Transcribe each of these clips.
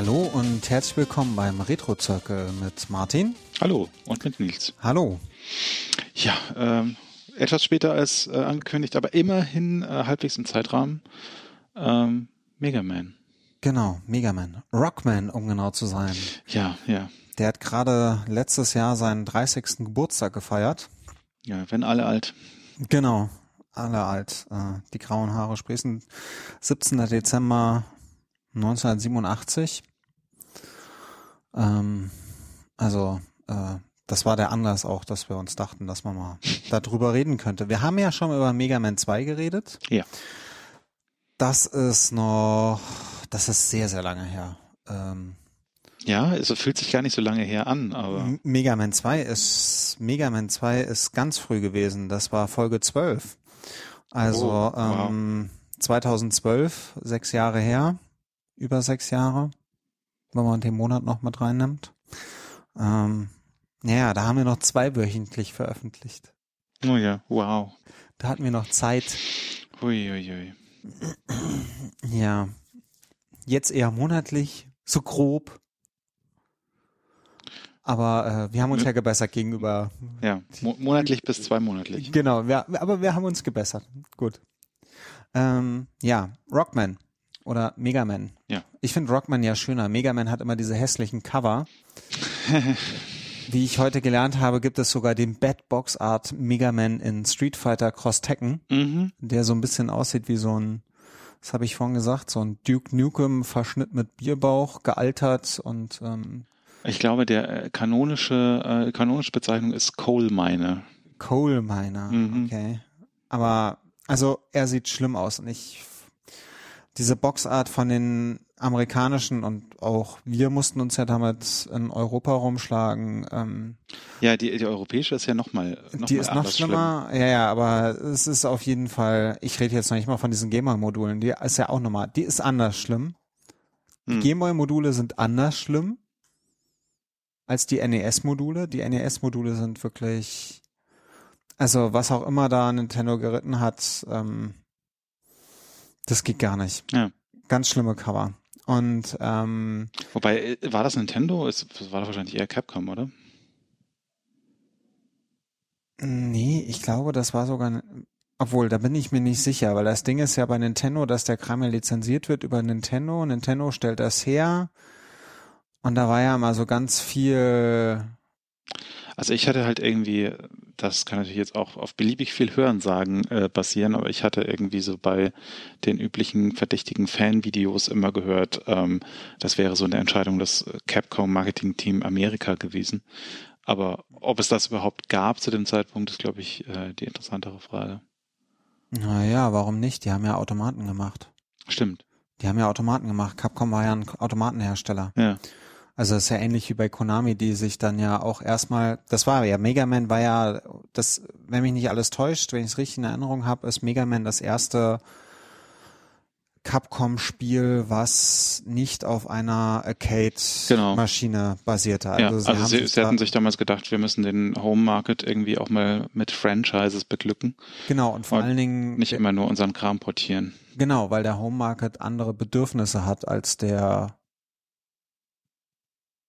Hallo und herzlich willkommen beim Retro Circle mit Martin. Hallo und mit Nils. Hallo. Ja, ähm, etwas später als äh, angekündigt, aber immerhin äh, halbwegs im Zeitrahmen. Ähm, Mega Man. Genau, Mega Man. Rockman, um genau zu sein. Ja, ja. Der hat gerade letztes Jahr seinen 30. Geburtstag gefeiert. Ja, wenn alle alt. Genau, alle alt. Äh, die grauen Haare sprießen. 17. Dezember 1987. Ähm, also, äh, das war der Anlass auch, dass wir uns dachten, dass man mal darüber reden könnte. Wir haben ja schon über Mega Man 2 geredet. Ja. Das ist noch, das ist sehr, sehr lange her. Ähm, ja, es fühlt sich gar nicht so lange her an, aber. Mega Man 2 ist, Mega Man 2 ist ganz früh gewesen. Das war Folge 12. Also, Oh, wow. ähm, 2012, sechs Jahre her über sechs Jahre, wenn man den Monat noch mit reinnimmt. Ähm, ja, da haben wir noch zweiwöchentlich veröffentlicht. Oh ja, wow. Da hatten wir noch Zeit. Hui, hui, hui. Ja, jetzt eher monatlich, so grob. Aber äh, wir haben uns ja gebessert gegenüber. Ja, mo monatlich bis zweimonatlich. Genau, wir, aber wir haben uns gebessert. Gut. Ähm, ja, Rockman oder Megaman. Ja. Ich finde Rockman ja schöner. Megaman hat immer diese hässlichen Cover. Wie ich heute gelernt habe, gibt es sogar den Bad Box Art Megaman in Street Fighter Cross Tekken, Mhm. der so ein bisschen aussieht wie so ein, was habe ich vorhin gesagt, so ein Duke Nukem Verschnitt mit Bierbauch, gealtert und ähm, Ich glaube, der äh, kanonische, äh, kanonische Bezeichnung ist Coal Miner. Coal Miner. Mhm. Okay. Aber also er sieht schlimm aus und ich diese Boxart von den amerikanischen und auch wir mussten uns ja damit in Europa rumschlagen. Ähm, Ja, die, die europäische ist ja nochmal noch die mal ist noch anders schlimm. schlimmer. Ja, ja, aber es ist auf jeden Fall, ich rede jetzt noch nicht mal von diesen Gameboy-Modulen, die ist ja auch nochmal, die ist anders schlimm. Die Hm. Gameboy-Module sind anders schlimm als die NES-Module. Die NES-Module sind wirklich, also was auch immer da Nintendo geritten hat, ähm, das geht gar nicht. Ja. Ganz schlimme Cover. Und ähm, Wobei, äh, war das Nintendo? Es das war wahrscheinlich eher Capcom, oder? nee, ich glaube, das war sogar, obwohl, da bin ich mir nicht sicher, weil das Ding ist ja bei Nintendo, dass der Kram ja lizenziert wird über Nintendo. Nintendo stellt das her. Und da war ja mal so ganz viel Also ich hatte halt irgendwie, das kann natürlich jetzt auch auf beliebig viel Hörensagen äh, basieren, aber ich hatte irgendwie so bei den üblichen verdächtigen Fanvideos immer gehört, ähm, das wäre so eine Entscheidung des äh, Capcom Marketing Team Amerika gewesen. Aber ob es das überhaupt gab zu dem Zeitpunkt, ist, glaube ich, äh, die interessantere Frage. Naja, warum nicht? Die haben ja Automaten gemacht. Stimmt. Die haben ja Automaten gemacht. Capcom war ja ein Automatenhersteller. Ja. Also das ist ja ähnlich wie bei Konami, die sich dann ja auch erstmal, das war ja, Mega Man war ja, das, wenn mich nicht alles täuscht, wenn ich es richtig in Erinnerung habe, ist Mega Man das erste Capcom-Spiel, was nicht auf einer Genau. Arcade-Maschine basierte. ja, also haben sie, sich sie da- hatten sich damals gedacht, wir müssen den Home Market irgendwie auch mal mit Franchises beglücken, genau, und vor und allen Dingen, nicht immer nur unseren Kram portieren. genau, weil der Home Market andere Bedürfnisse hat als der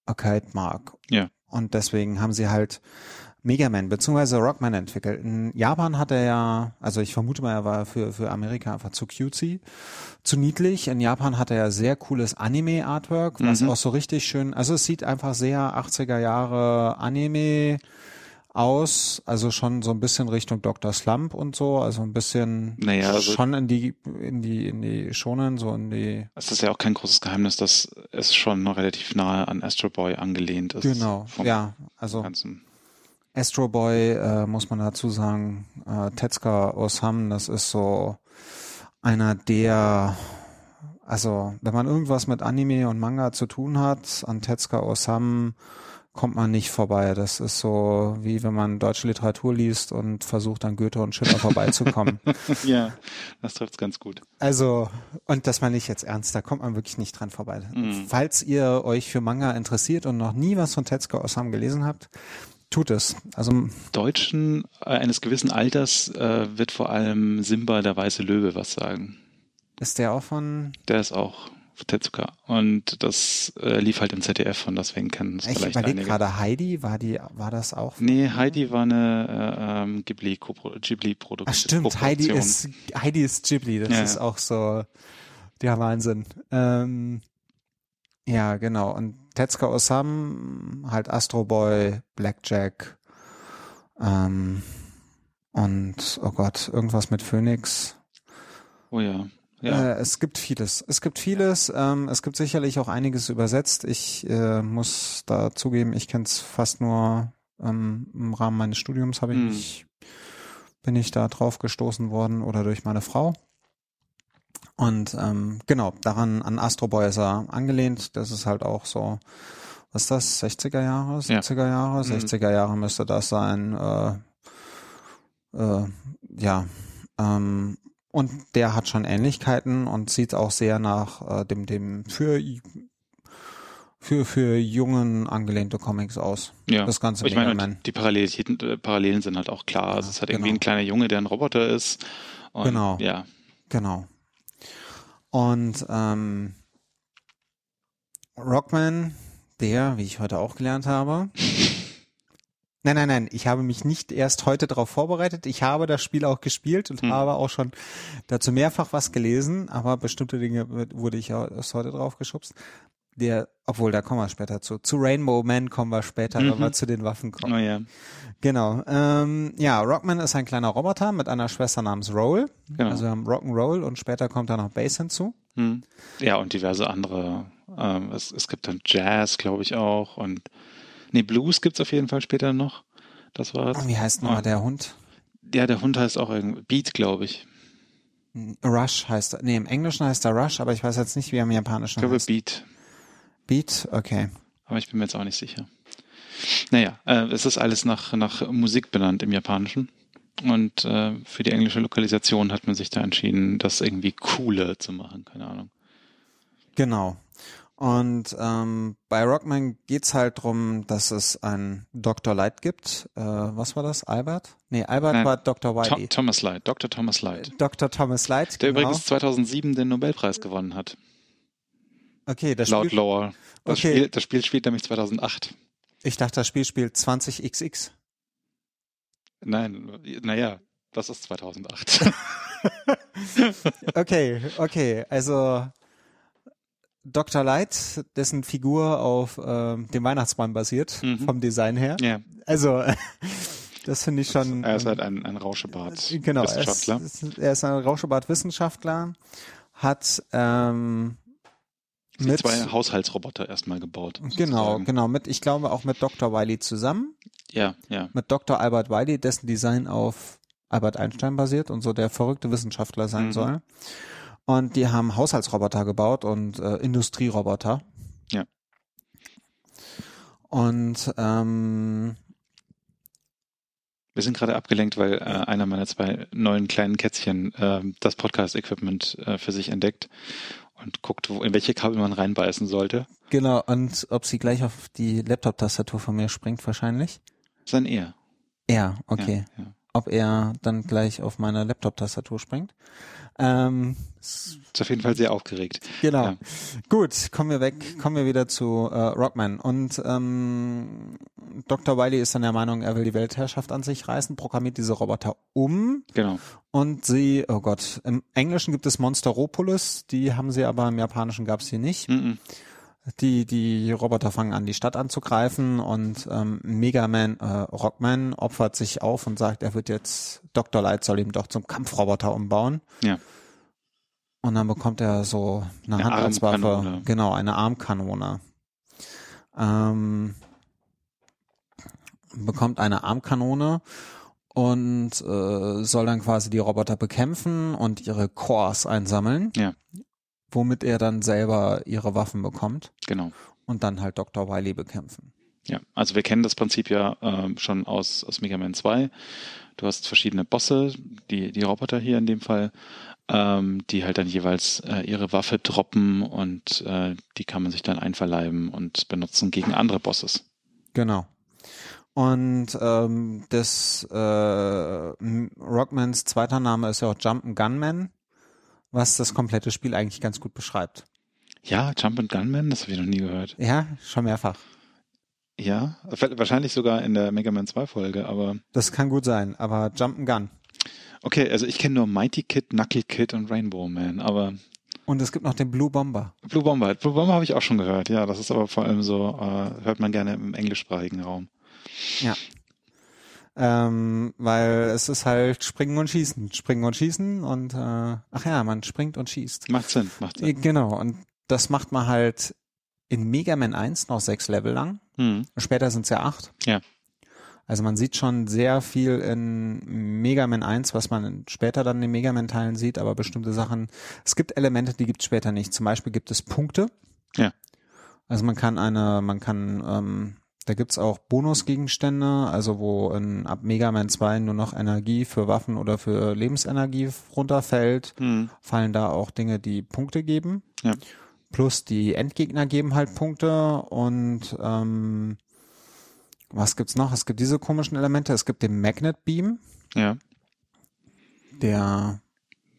Arcade-Mark. Ja. Und deswegen haben sie halt Mega Man bzw. Rockman entwickelt. In Japan hat er ja, also ich vermute mal, er war für, für Amerika einfach zu cutesy, zu niedlich. In Japan hat er ja sehr cooles Anime-Artwork, was Mhm. auch so richtig schön, also es sieht einfach sehr 80er Jahre Anime aus, also schon so ein bisschen Richtung Dr. Slump und so, also ein bisschen Naja, also- schon in die, in die, in die Schonen, so in die, Es ist ja auch kein großes Geheimnis, dass es schon relativ nahe an Astro Boy angelehnt ist. genau, ja, also Ganzen. Astro Boy, äh, muss man dazu sagen, äh, Tetsuka Osam, das ist so einer der, also wenn man irgendwas mit Anime und Manga zu tun hat, an Tetsuka Osam kommt man nicht vorbei. Das ist so wie wenn man deutsche Literatur liest und versucht an Goethe und Schiller vorbeizukommen. ja, das trifft's ganz gut. Also, und das meine ich jetzt ernst, da kommt man wirklich nicht dran vorbei. Mhm. Falls ihr euch für Manga interessiert und noch nie was von Tetsuka Osam gelesen habt, tut es. Also Deutschen äh, eines gewissen Alters äh, wird vor allem Simba der weiße Löwe was sagen. ist der auch von Der ist auch Tetsuka. Und das äh, lief halt im ZDF und deswegen kennen es Ich vielleicht überlege einige. gerade, Heidi, war die, war das auch? Nee, Heidi war eine äh, ähm, Ghibli Ghibli-Produktion. Ach stimmt, Heidi ist, Heidi ist Ghibli, das Ja, ist ja. auch so der Wahnsinn. Ähm, ja, genau. Und Tetsuka Osam, halt Astro Boy, Blackjack, ähm, und, oh Gott, irgendwas mit Phoenix. Oh ja. Ja. Äh, es gibt vieles. Es gibt vieles. Ähm, es gibt sicherlich auch einiges übersetzt. Ich äh, muss da zugeben, ich kenne es fast nur ähm, im Rahmen meines Studiums habe ich Hm. mich, bin ich da drauf gestoßen worden oder durch meine Frau. Und ähm, genau, daran an Astro Boy ist er angelehnt. Das ist halt auch so, was ist das, 60er Jahre, Ja. 70er Jahre? Mhm. 60er Jahre müsste das sein. Äh, äh, ja, ähm, und der hat schon Ähnlichkeiten und sieht auch sehr nach äh, dem, dem für, für, für Jungen angelehnte Comics aus. ja. Das ganze ich meine, Man. die, Parallelitäten, äh, Parallelen sind halt auch klar. also es hat irgendwie genau. ein kleiner Junge, der ein Roboter ist. Und, Genau. Ja. Genau. Und ähm, Rockman, der, wie ich heute auch gelernt habe. Nein, nein, nein, ich habe mich nicht erst heute darauf vorbereitet. Ich habe das Spiel auch gespielt und Hm. habe auch schon dazu mehrfach was gelesen, aber bestimmte Dinge wurde ich erst heute drauf geschubst. Der, obwohl, da kommen wir später zu. Zu Rainbow Man kommen wir später, wenn Mhm. wir zu den Waffen kommen. Oh ja. Genau. Ähm, ja, Rockman ist ein kleiner Roboter mit einer Schwester namens Roll. Genau. Also wir haben Rock'n'Roll und später kommt da noch Bass hinzu. Hm. Ja, und diverse andere. Ähm, es, es gibt dann Jazz, glaube ich, auch. Und nee, Blues gibt's auf jeden Fall später noch. Das war's. Wie heißt nochmal Ah. der Hund? Ja, der Hund heißt auch irgendwie Beat, glaube ich. Rush heißt er. Nee, im Englischen heißt er Rush, aber ich weiß jetzt nicht, wie er im Ich Japanischen glaube heißt. Beat. Beat? Okay. Aber ich bin mir jetzt auch nicht sicher. Naja, äh, es ist alles nach, nach Musik benannt im Japanischen. Und äh, für die englische Lokalisation hat man sich da entschieden, das irgendwie cooler zu machen. Keine Ahnung. Genau. Und ähm, bei Rockman geht's halt drum, dass es einen Dr. Light gibt. Äh, was war das? Albert? Nee, Albert Nein. war Dr. Wiley. Thomas Light, Dr. Thomas Light. Dr. Thomas Light, Der genau. übrigens 2007 den Nobelpreis gewonnen hat. okay, das laut Spiel, Lore. Das, Okay. Spiel, das Spiel spielt nämlich 2008. ich dachte, das Spiel spielt 20xx. Nein, naja, das ist 2008. Okay, okay, also Dr. Light, dessen Figur auf ähm, dem Weihnachtsmann basiert, Mhm. vom Design her. ja, Also, das finde ich schon. er ist ähm, halt ein, ein Rauschebart. Genau, er ist, er ist ein Rauschebart-Wissenschaftler, hat ähm, mit, zwei Haushaltsroboter erstmal gebaut. genau, sozusagen. genau, mit, ich glaube auch mit Dr. Wiley zusammen, Ja, ja. mit Dr. Albert Wiley, dessen Design auf Albert Einstein basiert und so der verrückte Wissenschaftler sein Mhm. soll. Und die haben Haushaltsroboter gebaut und äh, Industrieroboter. Ja. Und ähm, Wir sind gerade abgelenkt, weil äh, einer meiner zwei neuen kleinen Kätzchen äh, das Podcast-Equipment äh, für sich entdeckt und guckt, wo, in welche Kabel man reinbeißen sollte. genau, und ob sie gleich auf die Laptop-Tastatur von mir springt, wahrscheinlich. Sein er. Ja, okay. Ja, ja. Ob er dann gleich auf meine Laptop-Tastatur springt. Ähm, Ist auf jeden Fall sehr aufgeregt. genau. Ja. Gut, kommen wir weg, kommen wir wieder zu äh, Rockman. Und ähm, Dr. Wiley ist dann der Meinung, er will die Weltherrschaft an sich reißen, programmiert diese Roboter um Genau. und sie, oh Gott, im Englischen gibt es Monsteropolis, die haben sie aber im Japanischen gab es sie nicht. Mhm. Die, die Roboter fangen an, die Stadt anzugreifen und ähm, Mega Man, äh, Rockman opfert sich auf und sagt, er wird jetzt, Dr. Light soll ihn doch zum Kampfroboter umbauen. Ja. Und dann bekommt er so eine, Eine Hand als Waffe. Armkanone. Genau, eine Armkanone. Ähm, bekommt eine Armkanone und äh, soll dann quasi die Roboter bekämpfen und ihre Cores einsammeln. Ja. Womit er dann selber ihre Waffen bekommt Genau. und dann halt Dr. Wiley bekämpfen. Ja, also wir kennen das Prinzip ja ähm, schon aus, aus Mega Man 2. Du hast verschiedene Bosse, die, die Roboter hier in dem Fall, ähm, die halt dann jeweils äh, ihre Waffe droppen und äh, die kann man sich dann einverleiben und benutzen gegen andere Bosses. Genau. Und ähm, das äh, Rockmans zweiter Name ist ja auch Jump Gunman, was das komplette Spiel eigentlich ganz gut beschreibt. Ja, Jump and Gunman, das habe ich noch nie gehört. Ja, schon mehrfach. Ja, wahrscheinlich sogar in der Mega Man 2 Folge, aber. Das kann gut sein, aber Jump and Gun. Okay, also ich kenne nur Mighty Kid, Knuckle Kid und Rainbow Man, aber. Und es gibt noch den Blue Bomber. Blue Bomber. Blue Bomber habe ich auch schon gehört, ja. Das ist aber vor allem so, äh, hört man gerne im englischsprachigen Raum. Ja. Ähm, weil es ist halt Springen und Schießen, Springen und Schießen und äh, ach ja, man springt und schießt. Macht Sinn, macht Sinn. Genau, und das macht man halt in Mega Man 1 noch sechs Level lang. Hm. Später sind es ja acht. Ja. Also man sieht schon sehr viel in Mega Man 1, was man später dann in Mega Man Teilen sieht, aber bestimmte Sachen, es gibt Elemente, die gibt es später nicht. Zum Beispiel gibt es Punkte. Ja. Also man kann eine, man kann, ähm, da gibt's auch Bonusgegenstände, also wo in, ab Mega Man 2 nur noch Energie für Waffen oder für Lebensenergie runterfällt, Hm. fallen da auch Dinge, die Punkte geben. Ja. Plus die Endgegner geben halt Punkte und ähm, was gibt's noch? Es gibt diese komischen Elemente. Es gibt den Magnet Beam, Ja. der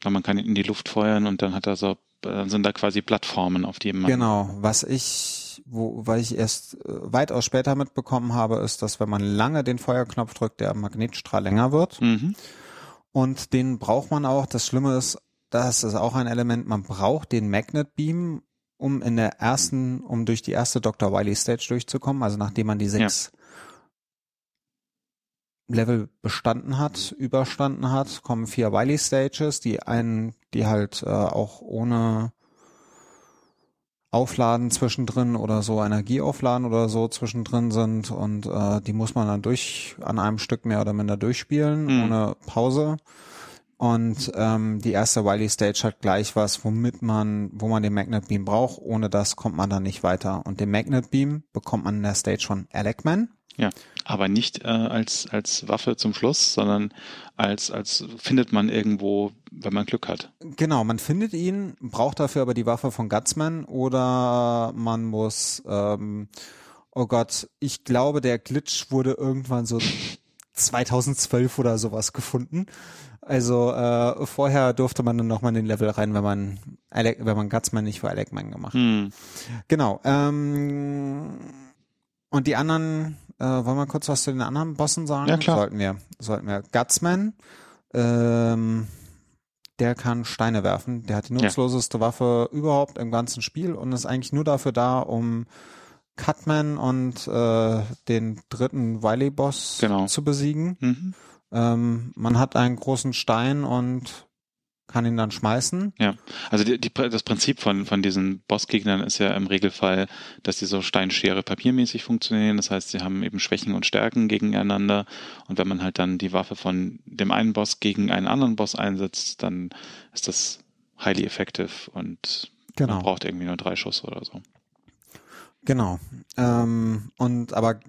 man kann ihn in die Luft feuern und dann hat er so, dann sind da quasi Plattformen, auf die man. genau, was ich, wo, weil ich erst äh, weitaus später mitbekommen habe, ist, dass wenn man lange den Feuerknopf drückt, der Magnetstrahl länger wird. Mhm. Und den braucht man auch. Das Schlimme ist, das ist auch ein Element, man braucht den Magnet Beam, um in der ersten, um durch die erste Dr. Wily Stage durchzukommen, also nachdem man die sechs Level bestanden hat, überstanden hat, kommen vier Wily Stages, die einen, die halt äh, auch ohne Aufladen zwischendrin oder so Energieaufladen oder so zwischendrin sind und äh, die muss man dann durch an einem Stück mehr oder minder durchspielen Mhm. ohne Pause. Und ähm, die erste Wily Stage hat gleich was, womit man, wo man den Magnet Beam braucht. Ohne das kommt man dann nicht weiter. Und den Magnet Beam bekommt man in der Stage von Alec-Man. Ja. Aber nicht äh, als, als Waffe zum Schluss, sondern als, als findet man irgendwo, wenn man Glück hat. Genau, man findet ihn, braucht dafür aber die Waffe von Gutsman oder man muss, ähm, oh Gott, ich glaube, der Glitch wurde irgendwann so 2012 oder sowas gefunden. Also äh, vorher durfte man dann nochmal in den Level rein, wenn man Alec, wenn man Gutsman nicht für Alecman gemacht. Hm. Genau. Ähm, und die anderen, äh, wollen wir kurz was zu den anderen Bossen sagen? Ja, klar. Sollten wir. Sollten wir. Gutsman, ähm, der kann Steine werfen. Der hat die nutzloseste Waffe überhaupt im ganzen Spiel und ist eigentlich nur dafür da, um Cutman und äh, den dritten Wily-Boss Genau. zu besiegen. Mhm. Ähm, man hat einen großen Stein und kann ihn dann schmeißen. Ja, also die, die, das Prinzip von, von diesen Bossgegnern ist ja im Regelfall, dass die so Steinschere papiermäßig funktionieren. Das heißt, sie haben eben Schwächen und Stärken gegeneinander. Und wenn man halt dann die Waffe von dem einen Boss gegen einen anderen Boss einsetzt, dann ist das highly effective und Genau. man braucht irgendwie nur drei Schuss oder so. Genau. Ähm, und aber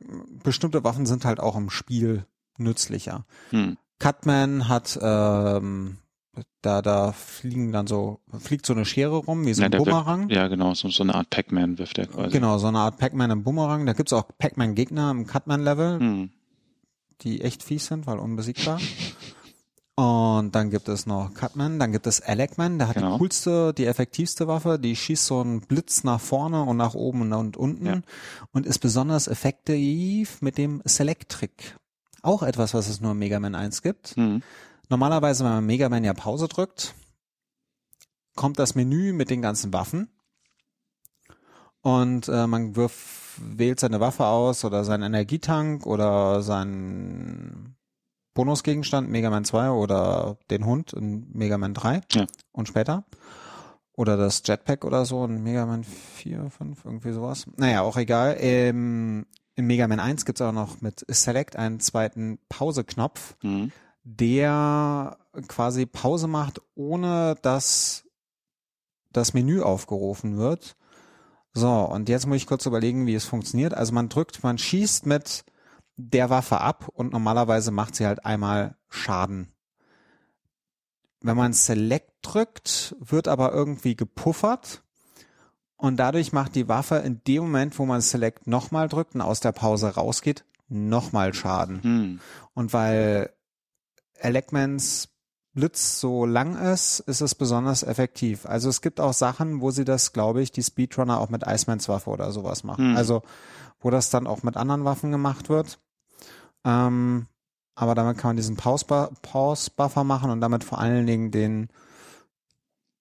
bestimmte Waffen sind halt auch im Spiel nützlicher. Hm. Cutman hat ähm, da da fliegen dann so fliegt so eine Schere rum wie so Ja, ein der wirft- Bumerang. Ja, genau, so, so eine Art Pac-Man wirft er quasi. Genau, so eine Art Pac-Man im Bumerang. Da gibt's auch Pac-Man-Gegner im Cutman-Level, Hm. die echt fies sind, weil unbesiegbar. Und dann gibt es noch Cutman, dann gibt es Alecman, der hat Genau. die coolste, die effektivste Waffe, die schießt so einen Blitz nach vorne und nach oben und unten Ja. und ist besonders effektiv mit dem Select-Trick. Auch etwas, was es nur im Mega Man 1 gibt. Hm. Normalerweise, wenn man Mega Man ja Pause drückt, kommt das Menü mit den ganzen Waffen und äh, man wirf, wählt seine Waffe aus oder seinen Energietank oder seinen Bonusgegenstand Mega Man 2 oder den Hund in Mega Man 3 Ja. und später. Oder das Jetpack oder so in Mega Man 4, 5, irgendwie sowas. Naja, auch egal. Ähm, in Mega Man 1 gibt's auch noch mit Select einen zweiten Pause-Knopf, Hm. Der quasi Pause macht, ohne dass das Menü aufgerufen wird. So, und jetzt muss ich kurz überlegen, wie es funktioniert. Also man drückt, man schießt mit der Waffe ab und normalerweise macht sie halt einmal Schaden. Wenn man Select drückt, wird aber irgendwie gepuffert und dadurch macht die Waffe in dem Moment, wo man Select nochmal drückt und aus der Pause rausgeht, nochmal Schaden. Hm. Und weil Elecmans Blitz so lang ist, ist es besonders effektiv. Also es gibt auch Sachen, wo sie das, glaube ich, die Speedrunner auch mit Icemans Waffe oder sowas machen. Hm. Also wo das dann auch mit anderen Waffen gemacht wird. Ähm, aber damit kann man diesen Pause-Buffer Pause machen und damit vor allen Dingen den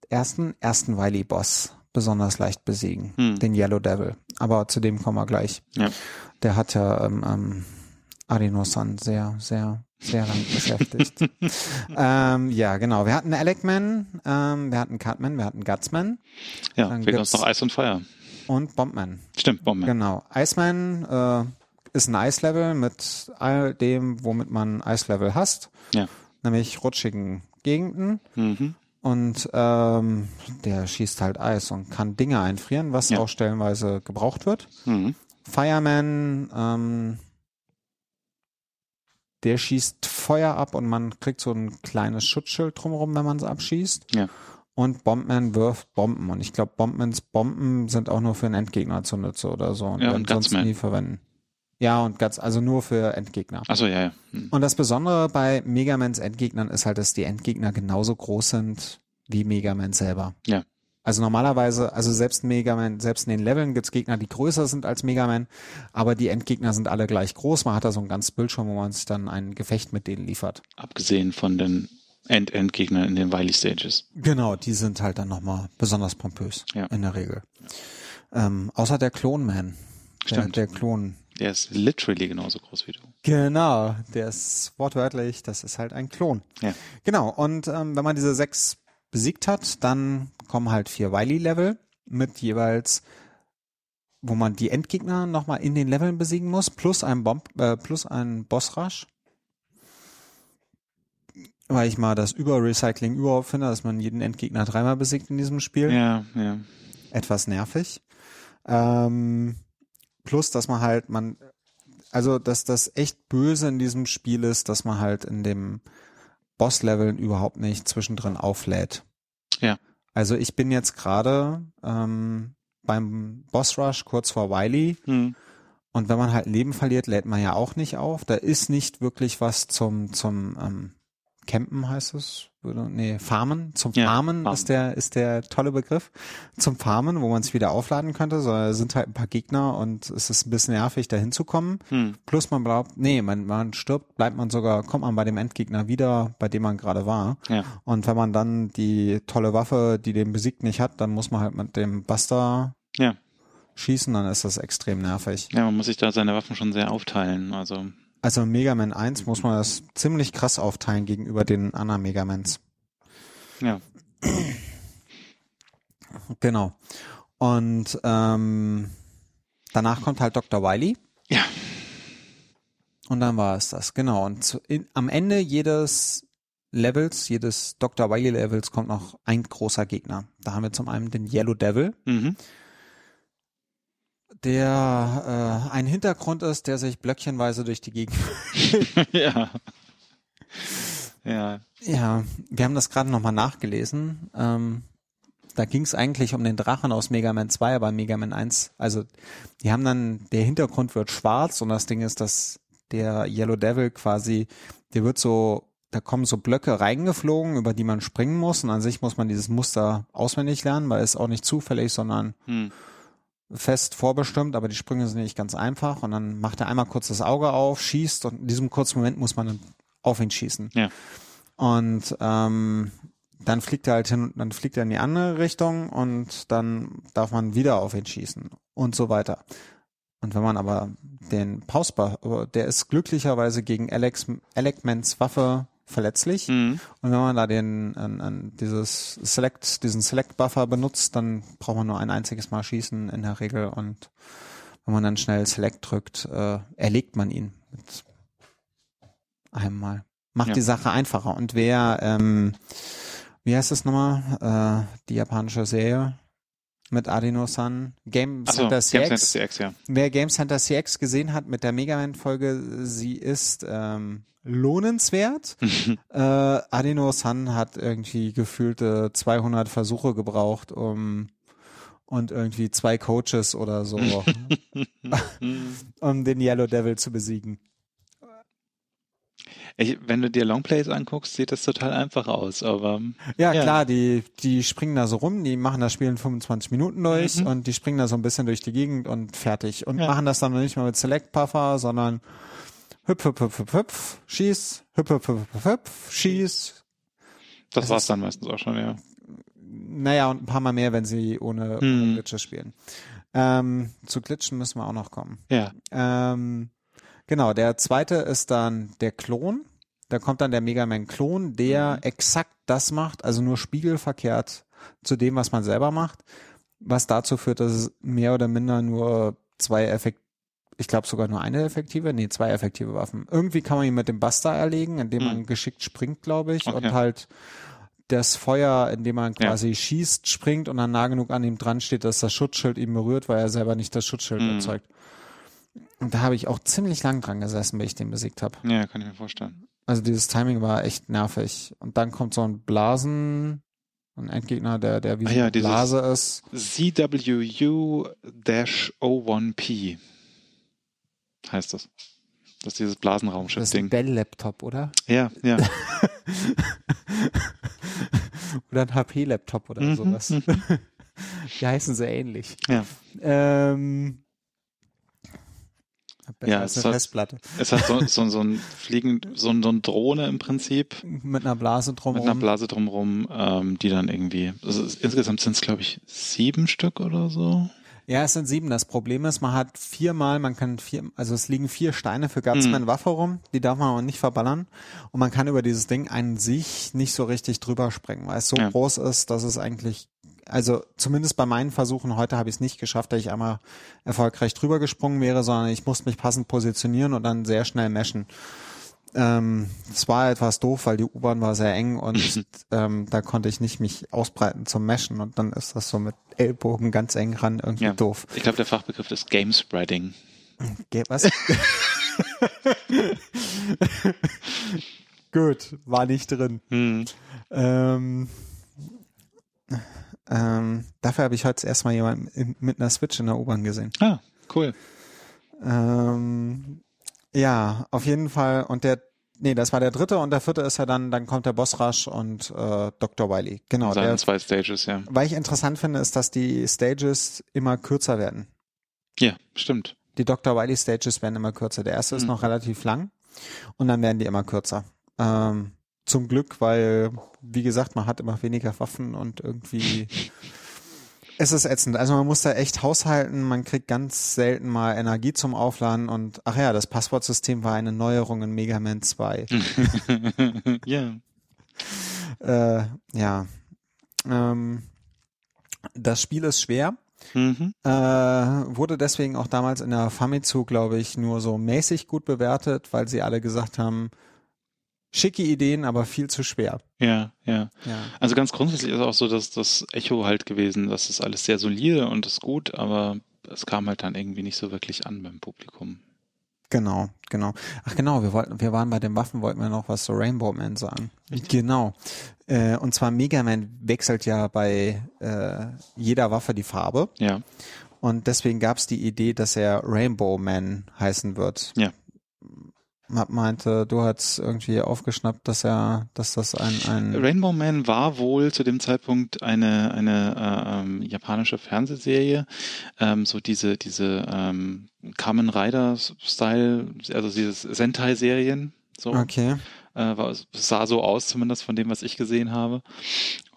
ersten, ersten Wily-Boss besonders leicht besiegen. Hm. Den Yellow Devil. Aber zu dem kommen wir gleich. Ja. Der hat ja ähm, ähm, Adino-san sehr, sehr, sehr lang beschäftigt. ähm, ja, genau. Wir hatten Elecman, ähm, wir hatten Cutman, wir hatten Gutsman Ja, Dann fehlt uns noch Eis und Feuer. und Bombman. Stimmt, Bombe. Genau. Iceman äh, ist ein Eislevel mit all dem, womit man Eislevel hasst, Ja. nämlich rutschigen Gegenden. Mhm. Und ähm, der schießt halt Eis und kann Dinge einfrieren, was Ja. auch stellenweise gebraucht wird. Mhm. Fireman, ähm, der schießt Feuer ab und man kriegt so ein kleines Schutzschild drumherum, wenn man es abschießt. Ja. Und Bombman wirft Bomben. Und ich glaube, Bombmans Bomben sind auch nur für einen Endgegner zunutze oder so und Ja, und sonst nie verwenden. Ja, und Guts, also nur für Endgegner. Achso, ja, ja. Hm. Und das Besondere bei Megamans Endgegnern ist halt, dass die Endgegner genauso groß sind wie Megaman selber. Ja. Also normalerweise, also selbst Megaman, selbst in den Leveln gibt's Gegner, die größer sind als Megaman, aber die Endgegner sind alle gleich groß. Man hat da so ein ganzes Bildschirm, wo man sich dann ein Gefecht mit denen liefert. Abgesehen von den End-End-Gegnern in den Wily Stages. Genau, die sind halt dann nochmal besonders pompös Ja. in der Regel. Ähm, außer der Klonman. Der, Stimmt. der Klon. Der ist literally genauso groß wie du. Genau, der ist wortwörtlich, das ist halt ein Klon. Ja. Genau, und ähm, wenn man diese sechs besiegt hat, dann kommen halt vier Wily-Level mit jeweils, wo man die Endgegner nochmal in den Leveln besiegen muss, plus ein Bomb, äh, plus ein Boss-Rush. Weil ich mal das Überrecycling überhaupt finde, dass man jeden Endgegner dreimal besiegt in diesem Spiel Ja, ja. etwas nervig. Ähm, plus, dass man halt, man, also, dass das echt böse in diesem Spiel ist, dass man halt in dem Boss-Leveln überhaupt nicht zwischendrin auflädt. Also ich bin jetzt gerade ähm, beim Boss-Rush kurz vor Wily Hm. und wenn man halt Leben verliert, lädt man ja auch nicht auf. Da ist nicht wirklich was zum, zum ähm, Campen heißt es. Würde- Nee, Farmen. Zum Ja, Farmen Farmen. ist der, ist der tolle Begriff. Zum Farmen, wo man es wieder aufladen könnte. So, da sind halt ein paar Gegner und es ist ein bisschen nervig, da hinzukommen. Hm. Plus man glaubt, nee, man, man stirbt, bleibt man sogar, kommt man bei dem Endgegner wieder, bei dem man gerade war. Ja. Und wenn man dann die tolle Waffe, die den besiegt nicht hat, dann muss man halt mit dem Buster Ja. schießen, dann ist das extrem nervig. Ja, man muss sich da seine Waffen schon sehr aufteilen. Also, Also Mega Man 1 muss man das ziemlich krass aufteilen gegenüber den anderen Megamans. ja. Genau. Und ähm, danach kommt halt Dr. Wily. Ja. Und dann war es das, genau. Und zu, in, am Ende jedes Levels, jedes Dr. Wily Levels kommt noch ein großer Gegner. Da haben wir zum einen den Yellow Devil, Mhm. Der äh, ein Hintergrund ist, der sich blöckchenweise durch die Gegend ja. Ja. Ja, wir haben das gerade nochmal nachgelesen. Ähm, da ging es eigentlich um den Drachen aus Mega Man 2, aber Mega Man 1, also die haben dann, der Hintergrund wird schwarz und das Ding ist, dass der Yellow Devil quasi, der wird so, da kommen so Blöcke reingeflogen, über die man springen muss und an sich muss man dieses Muster auswendig lernen, weil es auch nicht zufällig, sondern Hm. Fest vorbestimmt, aber die Sprünge sind nicht ganz einfach und dann macht er einmal kurz das Auge auf, schießt und in diesem kurzen Moment muss man dann auf ihn schießen. Ja. Und ähm, dann fliegt er halt hin, dann fliegt er in die andere Richtung und dann darf man wieder auf ihn schießen und so weiter. Und wenn man aber den Pausbar, der ist glücklicherweise gegen Alex, Elecmans Waffe verletzlich. Mhm. Und wenn man da den, an, an dieses Select, diesen Select-Buffer benutzt, dann braucht man nur ein einziges Mal schießen in der Regel und wenn man dann schnell Select drückt, äh, erlegt man ihn mit einem Mal. Macht Ja. die Sache einfacher. Und wer, ähm, wie heißt es nochmal, äh, die japanische Serie mit Adino-san, Game Achso, Center Game Center CX, CX, ja. Wer Game Center CX gesehen hat mit der Mega Man-Folge, sie ist ähm, lohnenswert. äh, Adino-san hat irgendwie gefühlte 200 Versuche gebraucht, um und irgendwie zwei Coaches oder so, um den Yellow Devil zu besiegen. Ich, wenn du dir Longplays anguckst, sieht das total einfach aus, aber. Ja, ja, klar, die, die springen da so rum, die machen das Spiel in 25 Minuten durch mhm. und die springen da so ein bisschen durch die Gegend und fertig. Und ja. machen das dann noch nicht mal mit Select Puffer, sondern hüpf, hüpf, hüpf, hüpf, hüpf, schieß, hüpf, hüpf, hüpf, hüpf, schieß. Das, das war's dann meistens auch schon, ja. Naja, und ein paar Mal mehr, wenn sie ohne, hm. ohne Glitches spielen. Ähm, zu Glitchen müssen wir auch noch kommen. Ja. Ähm, genau, der zweite ist dann der Klon. Da kommt dann der Mega Man Klon, der mhm. exakt das macht, also nur spiegelverkehrt zu dem, was man selber macht, was dazu führt, dass es mehr oder minder nur zwei Effekt, ich glaube sogar nur eine effektive, nee, zwei effektive Waffen. Irgendwie kann man ihn mit dem Buster erlegen, indem man mhm. geschickt springt, glaube ich, okay. und halt das Feuer, indem man quasi ja. schießt, springt und dann nah genug an ihm dran steht, dass das Schutzschild ihn berührt, weil er selber nicht das Schutzschild mhm. erzeugt. Und da habe ich auch ziemlich lang dran gesessen, bis ich den besiegt habe. Ja, kann ich mir vorstellen. Also dieses Timing war echt nervig. Und dann kommt so ein Blasen, ein Endgegner, der, der wie ah, ja, Blase ist. CWU-01P heißt das. Das ist dieses Blasenraumschiff-Ding. Das ist ein Bell-Laptop, oder? Ja, ja. oder ein HP-Laptop oder mhm, sowas. Mhm. Die heißen so ähnlich. Ja. Ähm, ja, als eine es Festplatte. Hat, es hat so, so, so ein Fliegen, so, so ein Drohne im Prinzip. Mit einer Blase drumherum. Mit einer Blase drumherum, ähm, die dann irgendwie, also insgesamt sind es glaube ich sieben Stück oder so. Ja, es sind sieben. Das Problem ist, man hat viermal, man kann vier, also es liegen vier Steine für Guardsman mhm. Waffe rum, die darf man aber nicht verballern. Und man kann über dieses Ding an sich nicht so richtig drüber springen, weil es so ja. groß ist, dass es eigentlich, also zumindest bei meinen Versuchen heute habe ich es nicht geschafft, dass ich einmal erfolgreich drüber gesprungen wäre, sondern ich musste mich passend positionieren und dann sehr schnell meschen. Ähm, es war etwas doof, weil die U-Bahn war sehr eng und ähm, da konnte ich nicht mich ausbreiten zum Meschen und dann ist das so mit Ellbogen ganz eng ran irgendwie ja. doof. Ich glaube, der Fachbegriff ist Game Spreading. Ge was? Gut, war nicht drin. Hm. Ähm, ähm, dafür habe ich heute erstmal jemanden mit einer Switch in der U-Bahn gesehen. Ah, cool. Ähm, ja, auf jeden Fall. Und der, nee, das war der dritte und der vierte ist ja dann, dann kommt der Boss Rush und äh, Dr. Wiley. Genau. Der, zwei Stages, ja. Weil ich interessant finde, ist, dass die Stages immer kürzer werden. Ja, stimmt. Die Dr. Wiley Stages werden immer kürzer. Der erste mhm. ist noch relativ lang und dann werden die immer kürzer. Ähm, zum Glück, weil, wie gesagt, man hat immer weniger Waffen und irgendwie Es ist ätzend. Also man muss da echt haushalten. Man kriegt ganz selten mal Energie zum Aufladen und ach ja, das Passwortsystem war eine Neuerung in Mega Man 2. ja. Äh, ja. Ähm, das Spiel ist schwer. Mhm. Äh, wurde deswegen auch damals in der Famitsu, glaube ich, nur so mäßig gut bewertet, weil sie alle gesagt haben, schicke Ideen, aber viel zu schwer. Ja, ja, ja. Also ganz grundsätzlich ist auch so, dass das Echo halt gewesen, das ist alles sehr solide und ist gut, aber es kam halt dann irgendwie nicht so wirklich an beim Publikum. Genau, genau. Ach genau, wir wollten, wir waren bei den Waffen, wollten wir noch was zu Rainbow Man sagen. Richtig. Genau. Äh, und zwar Mega Man wechselt ja bei äh, jeder Waffe die Farbe. Ja. Und deswegen gab es die Idee, dass er Rainbow Man heißen wird. Ja meinte, du hast irgendwie aufgeschnappt, dass er, dass das ein, ein Rainbow Man war wohl zu dem Zeitpunkt eine eine äh, ähm, japanische Fernsehserie, ähm, so diese diese ähm, Kamen Rider Style, also diese Sentai-Serien. So. Okay. Äh, war, sah so aus, zumindest von dem, was ich gesehen habe.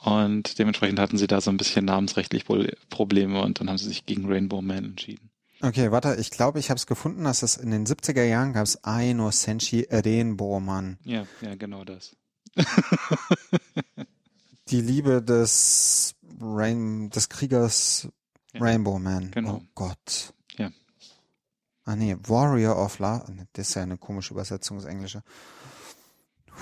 Und dementsprechend hatten sie da so ein bisschen namensrechtlich Probleme und dann haben sie sich gegen Rainbow Man entschieden. Okay, warte, ich glaube, ich habe es gefunden, dass es in den 70er Jahren gab es Aino Senshi Renboman. Ja, ja, genau das. Die Liebe des Rain, des Kriegers ja, Rainbow Man. Genau. Oh Gott. Ja. Ah nee, Warrior of Love. Das ist ja eine komische Übersetzung, das Englische.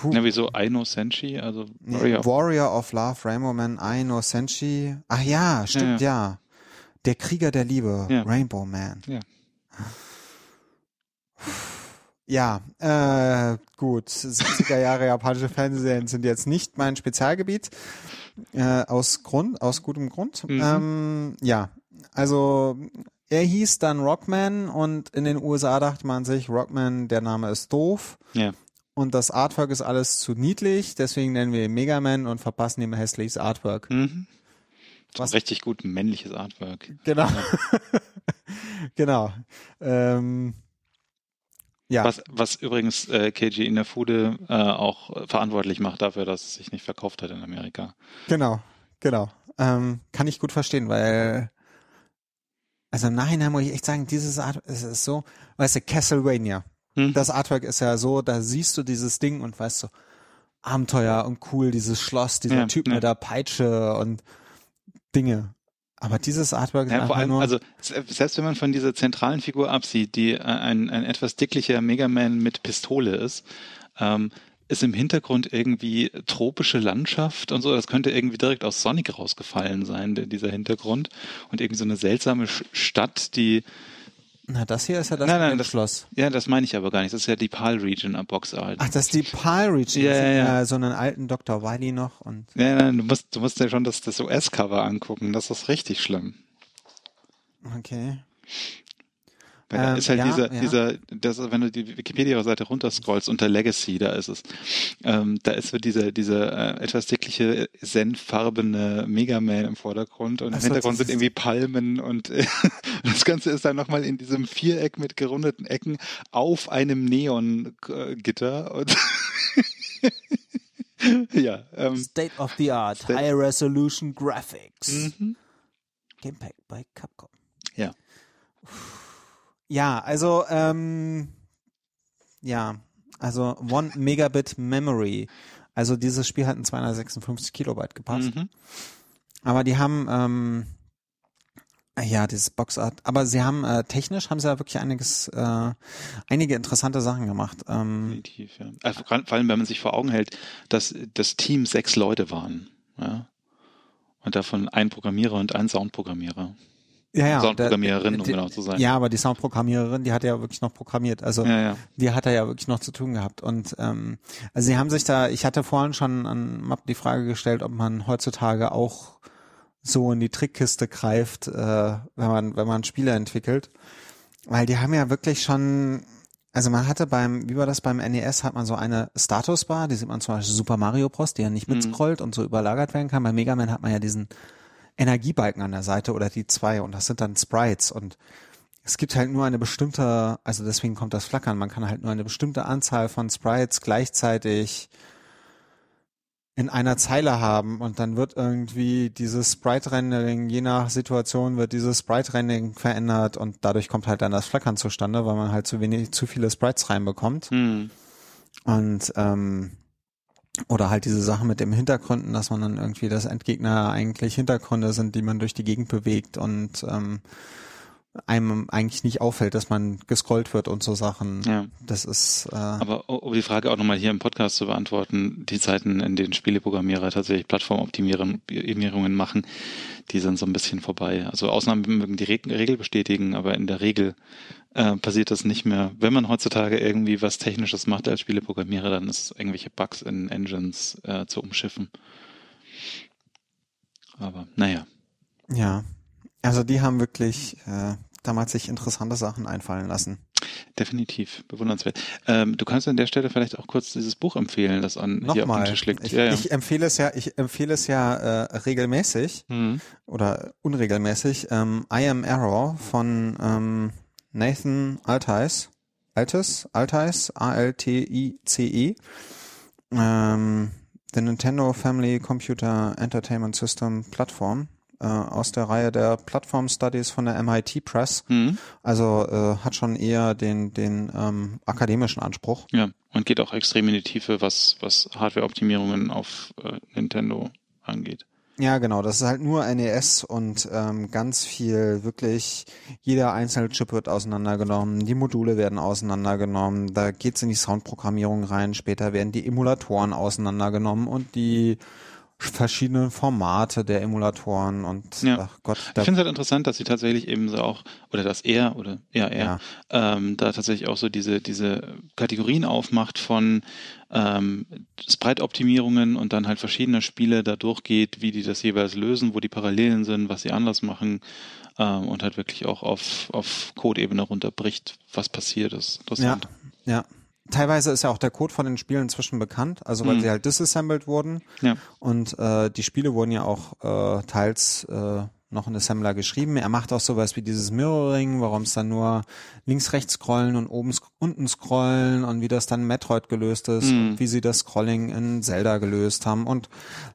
Huh. Ja, wieso Aino Senshi? Also Warrior, nee, Warrior of Love, Rainbow Man, Aino Senshi. Ach ja, stimmt, ja. ja. Der Krieger der Liebe, ja. Rainbow Man. Ja. Ja, äh, gut. 70er Jahre japanische Fernsehserien sind jetzt nicht mein Spezialgebiet. Äh, aus Grund, aus gutem Grund. Mhm. Ähm, ja, also er hieß dann Rockman und in den USA dachte man sich, Rockman, der Name ist doof. Ja. und das Artwork ist alles zu niedlich, deswegen nennen wir ihn Mega Man und verpassen ihm hässliches Artwork. Mhm. Was? Richtig gut männliches Artwork. Genau. genau. Ähm, ja. Was, was übrigens äh, KG Inafude äh, auch verantwortlich macht dafür, dass es sich nicht verkauft hat in Amerika. Genau, genau. Ähm, kann ich gut verstehen, weil also im Nachhinein muss ich echt sagen, dieses Art es ist so, weißt du, Castlevania. Hm. Das Artwork ist ja so, da siehst du dieses Ding und weißt so, Abenteuer und cool, dieses Schloss, dieser ja, Typ ja. mit der Peitsche und Dinge. Aber dieses Artwork ist ja, vor allem, nur also selbst wenn man von dieser zentralen Figur absieht, die ein, ein etwas dicklicher Megaman mit Pistole ist, ähm, ist im Hintergrund irgendwie tropische Landschaft und so. Das könnte irgendwie direkt aus Sonic rausgefallen sein, dieser Hintergrund. Und irgendwie so eine seltsame Stadt, die na, das hier ist ja das nein, nein, das, Schloss. Ja, das meine ich aber gar nicht. Das ist ja die PAL Region am Boxart. Ach, das ist die PAL Region. Ja, ja, ja. So einen alten Dr. Wiley noch und. Ja, nein, du musst, du musst ja schon das, das US-Cover angucken. Das ist richtig schlimm. Okay. Da ähm, ist halt ja, dieser, ja. dieser, das, wenn du die Wikipedia-Seite runterscrollst unter Legacy, da ist es, ähm, da ist so dieser, dieser äh, etwas dickliche, senffarbene Megaman im Vordergrund und also im Hintergrund sind irgendwie Palmen und äh, das Ganze ist dann nochmal in diesem Viereck mit gerundeten Ecken auf einem Neon-Gitter und ja. Ähm, State of the Art, State High Resolution Graphics. Mhm. Gamepack bei Capcom. Ja. Ja, also ähm, ja, also One Megabit Memory. Also dieses Spiel hat ein 256 Kilobyte gepasst. Mhm. Aber die haben ähm, ja, dieses Boxart. Aber sie haben äh, technisch haben sie ja wirklich einiges, äh, einige interessante Sachen gemacht. Ähm, Definitiv, ja. Also, vor allem, wenn man sich vor Augen hält, dass das Team sechs Leute waren, ja. Und davon ein Programmierer und ein Soundprogrammierer. Ja, ja. Soundprogrammiererin, um genau zu sein. Ja, aber die Soundprogrammiererin, die hat ja wirklich noch programmiert. Also ja, ja. die hat er ja wirklich noch zu tun gehabt. Und ähm, also sie haben sich da, ich hatte vorhin schon an Map die Frage gestellt, ob man heutzutage auch so in die Trickkiste greift, äh, wenn man, wenn man Spiele entwickelt. Weil die haben ja wirklich schon, also man hatte beim, wie war das beim NES, hat man so eine Statusbar, die sieht man zum Beispiel Super Mario Bros., die ja nicht mhm. mitscrollt und so überlagert werden kann. Bei Mega Man hat man ja diesen Energiebalken an der Seite oder die zwei und das sind dann Sprites und es gibt halt nur eine bestimmte, also deswegen kommt das Flackern, man kann halt nur eine bestimmte Anzahl von Sprites gleichzeitig in einer Zeile haben und dann wird irgendwie dieses Sprite-Rendering, je nach Situation wird dieses Sprite-Rendering verändert und dadurch kommt halt dann das Flackern zustande, weil man halt zu wenig, zu viele Sprites reinbekommt. Hm. Und ähm, oder halt diese Sache mit dem Hintergründen, dass man dann irgendwie das Endgegner eigentlich Hintergründe sind, die man durch die Gegend bewegt und ähm, einem eigentlich nicht auffällt, dass man gescrollt wird und so Sachen. Ja. Das ist. Äh Aber um die Frage auch nochmal hier im Podcast zu beantworten, die Zeiten, in denen Spieleprogrammierer tatsächlich Plattformoptimierungen machen, die sind so ein bisschen vorbei. Also Ausnahmen mögen die Regel bestätigen, aber in der Regel äh, passiert das nicht mehr. Wenn man heutzutage irgendwie was Technisches macht als Spieleprogrammierer, dann ist es irgendwelche Bugs in Engines äh, zu umschiffen. Aber naja. Ja, also die haben wirklich äh, damals sich interessante Sachen einfallen lassen. Definitiv, bewundernswert. Ähm, du kannst an der Stelle vielleicht auch kurz dieses Buch empfehlen, das an Nochmal. hier auf dem Tisch liegt. Ich, ja, ja. ich empfehle es ja, ich empfehle es ja äh, regelmäßig mhm. oder unregelmäßig. Ähm, I Am Error von ähm, Nathan Altais, Altes, Altais, A-L-T-I-C-E. Ähm, the Nintendo Family Computer Entertainment System Plattform äh, aus der Reihe der Plattform Studies von der MIT Press. Mhm. Also äh, hat schon eher den, den ähm, akademischen Anspruch. Ja, und geht auch extrem in die Tiefe, was, was Hardware-Optimierungen auf äh, Nintendo angeht. Ja, genau. Das ist halt nur NES und ähm, ganz viel wirklich, jeder einzelne Chip wird auseinandergenommen, die Module werden auseinandergenommen, da geht's in die Soundprogrammierung rein, später werden die Emulatoren auseinandergenommen und die verschiedene Formate der Emulatoren und ja. ach Gott. Ich finde es halt interessant, dass sie tatsächlich eben so auch, oder dass er, oder ja, er, ja. Ähm, da tatsächlich auch so diese, diese Kategorien aufmacht von ähm, Sprite-Optimierungen und dann halt verschiedene Spiele da durchgeht, wie die das jeweils lösen, wo die Parallelen sind, was sie anders machen ähm, und halt wirklich auch auf, auf Code-Ebene runterbricht, was passiert ist. Ja, ja. Teilweise ist ja auch der Code von den Spielen inzwischen bekannt, also weil Mhm. sie halt disassembled wurden. Ja. Und äh, die Spiele wurden ja auch äh, teils äh, noch in Assembler geschrieben. Er macht auch sowas wie dieses Mirroring, warum es dann nur links, rechts scrollen und oben, sk- unten scrollen und wie das dann in Metroid gelöst ist Mhm. und wie sie das Scrolling in Zelda gelöst haben und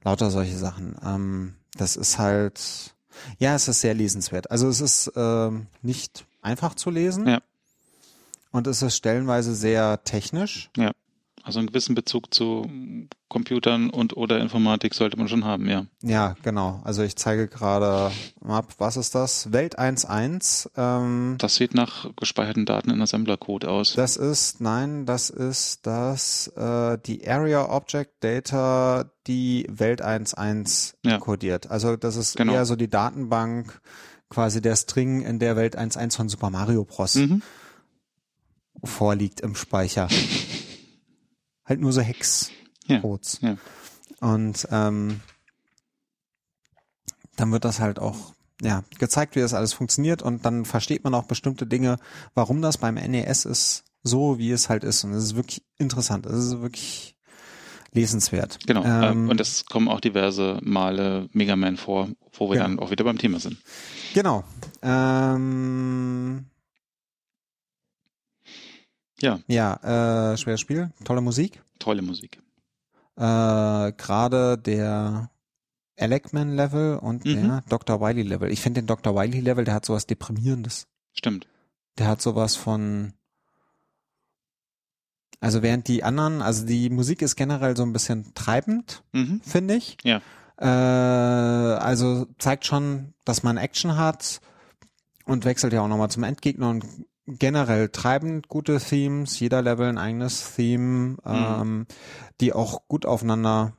lauter solche Sachen. Ähm, das ist halt, ja, es ist sehr lesenswert. Also es ist ähm, nicht einfach zu lesen. Ja. Und es ist stellenweise sehr technisch. Ja. Also einen gewissen Bezug zu Computern und oder Informatik sollte man schon haben, ja. Ja, genau. Also ich zeige gerade ab, was ist das? Welt 1.1. Ähm, Das sieht nach gespeicherten Daten in Assembler-Code aus. das ist, nein, das ist das, äh, die Area Object Data, die Welt 1.1 Ja. kodiert. Also das ist Genau. eher so die Datenbank, quasi der String, in der Welt 1.1 von Super Mario Bros. Mhm. Vorliegt im Speicher. halt nur so Hex-Codes. Ja, ja. Und ähm, dann wird das halt auch ja, gezeigt, wie das alles funktioniert und dann versteht man auch bestimmte Dinge, warum das beim NES ist, so wie es halt ist. Und es ist wirklich interessant. Es ist wirklich lesenswert. Genau. Ähm, Ähm, und es kommen auch diverse Male Mega Man vor, wo wir Ja. dann auch wieder beim Thema sind. Genau. Ähm, Ja, ja, äh, schweres Spiel, tolle Musik. tolle Musik. Äh, Gerade der Elecman-Level und Mhm. der Dr. Wily-Level. Ich finde den Dr. Wily-Level, der hat sowas Deprimierendes. Stimmt. Der hat sowas von. Also während die anderen, also die Musik ist generell so ein bisschen treibend, Mhm. finde ich. Ja. Äh, also zeigt schon, dass man Action hat und wechselt ja auch nochmal zum Endgegner und generell treibend gute Themes, jeder Level ein eigenes Theme, ähm, die auch gut aufeinander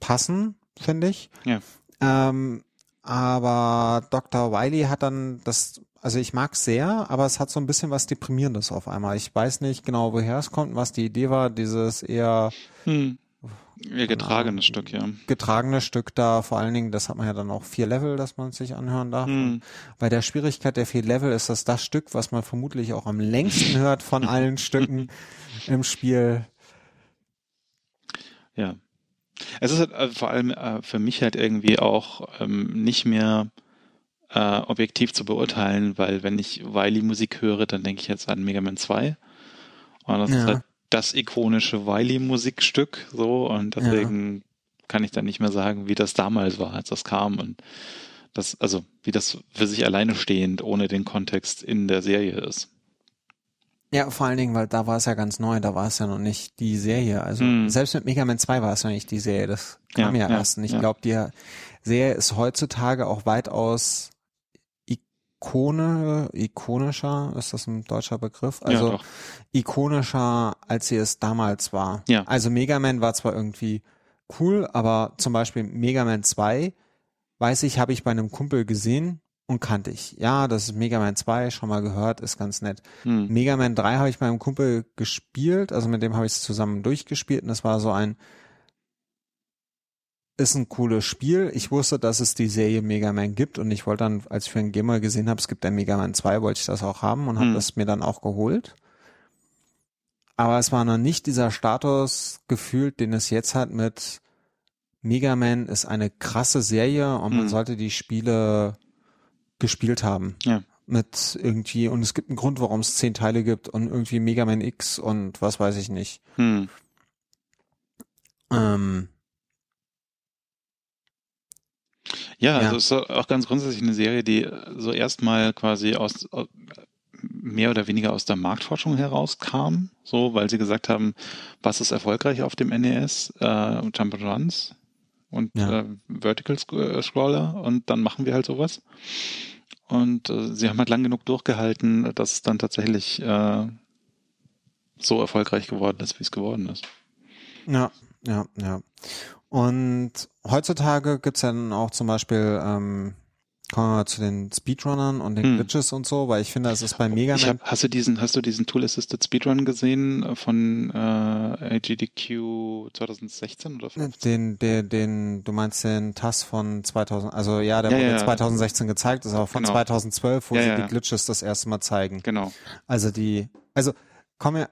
passen, finde ich. Ja. Ähm, aber Dr. Wiley hat dann das, also ich mag sehr, aber es hat so ein bisschen was Deprimierendes auf einmal. Ich weiß nicht genau, woher es kommt was die Idee war, dieses eher Hm. Ihr getragenes Genau. Stück, ja. getragene Stück da, vor allen Dingen, das hat man ja dann auch vier Level, dass man sich anhören darf. Hm. Bei der Schwierigkeit der vier Level ist das das Stück, was man vermutlich auch am längsten hört von allen Stücken im Spiel. Ja. Es ist halt äh, vor allem äh, für mich halt irgendwie auch ähm, nicht mehr äh, objektiv zu beurteilen, weil wenn ich Wiley-Musik höre, dann denke ich jetzt an Mega Man 2. Und das Ja. ist halt das ikonische Wiley-Musikstück so und deswegen kann ich dann nicht mehr sagen, wie das damals war, als das kam und das, also wie das für sich alleine stehend ohne den Kontext in der Serie ist. Ja, vor allen Dingen, weil da war es ja ganz neu, da war es ja noch nicht die Serie. Also Hm. selbst mit Mega Man 2 war es noch nicht die Serie, das kam ja, Ja, ja, erst. Und ich ja. glaube, die Serie ist heutzutage auch weitaus Ikone, ikonischer, ist das ein deutscher Begriff? Also ja, ikonischer, als sie es damals war. Ja. Also Mega Man war zwar irgendwie cool, aber zum Beispiel Mega Man 2, weiß ich, habe ich bei einem Kumpel gesehen und kannte ich. Ja, das ist Mega Man 2, schon mal gehört, ist ganz nett. Hm. Mega Man 3 habe ich bei einem Kumpel gespielt, also mit dem habe ich es zusammen durchgespielt und das war so ein ist ein cooles Spiel. Ich wusste, dass es die Serie Mega Man gibt und ich wollte dann, als ich für ein Gamer gesehen habe, es gibt ein Mega Man 2, wollte ich das auch haben und habe Hm. das mir dann auch geholt. Aber es war noch nicht dieser Status gefühlt, den es jetzt hat mit Mega Man ist eine krasse Serie und man Hm. sollte die Spiele gespielt haben. Ja. Mit irgendwie, und es gibt einen Grund, warum es zehn Teile gibt und irgendwie Mega Man X und was weiß ich nicht. Hm. Ähm, Ja, Ja. also es ist auch ganz grundsätzlich eine Serie, die so erstmal quasi aus aus- mehr oder weniger aus der Marktforschung herauskam, so weil sie gesagt haben, was ist erfolgreich auf dem NES, äh, Jump and Runs und Ja. äh, Vertical äh, Scroller und dann machen wir halt sowas. Und äh, sie haben halt lang genug durchgehalten, dass es dann tatsächlich äh, so erfolgreich geworden ist, wie es geworden ist. Ja, ja, ja. Und heutzutage gibt's ja dann auch zum Beispiel, ähm, kommen wir mal zu den Speedrunnern und den Hm. Glitches und so, weil ich finde, es ist bei Mega Man. hab, hast du diesen, hast du diesen Tool-Assisted Speedrun gesehen von äh, AGDQ 2016 oder 15? Den, den, den, du meinst den TAS von 2000, also ja, der Ja, wurde ja, ja. 2016 gezeigt, ist auch von Genau. 2012, wo sie die. Glitches das erste Mal zeigen. Genau. Also die, also kommen wir,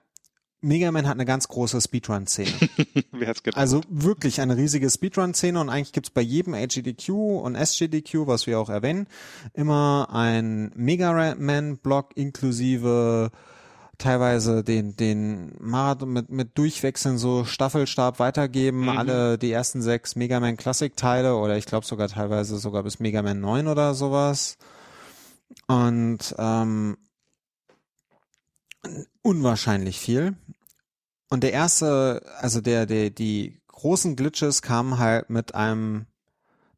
Mega Man hat eine ganz große Speedrun-Szene. Wer hat's gedacht? Also wirklich eine riesige Speedrun-Szene und eigentlich gibt's bei jedem HGDQ und SGDQ, was wir auch erwähnen, immer ein Mega Man-Block inklusive teilweise den den Marathon mit mit Durchwechseln so Staffelstab weitergeben, Mhm. alle die ersten sechs Mega Man Classic Teile oder ich glaube sogar teilweise sogar bis Mega Man 9 oder sowas. Und ähm, unwahrscheinlich viel. Und der erste, also der, der, die großen Glitches kamen halt mit einem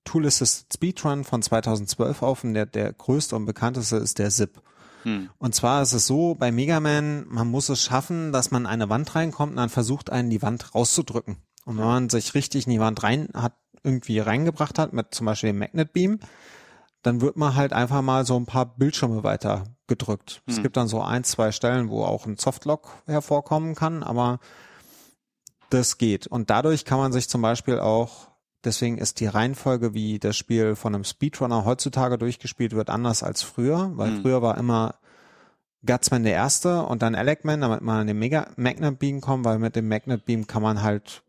Tool Assisted Speedrun von 2012 auf und der, der größte und bekannteste ist der Zip. Hm. Und zwar ist es so, bei Mega Man, man muss es schaffen, dass man in eine Wand reinkommt und dann versucht einen die Wand rauszudrücken. Und wenn man sich richtig in die Wand rein hat, irgendwie reingebracht hat, mit zum Beispiel dem Magnet Beam, dann wird man halt einfach mal so ein paar Bildschirme weiter gedrückt. Es Hm. gibt dann so ein, zwei Stellen, wo auch ein Softlock hervorkommen kann, aber das geht. Und dadurch kann man sich zum Beispiel auch, deswegen ist die Reihenfolge, wie das Spiel von einem Speedrunner heutzutage durchgespielt wird, anders als früher, weil Hm. früher war immer Gutsman der erste und dann Alecman, damit man an den Mega Magnet Beam kommt, weil mit dem Magnet Beam kann man halt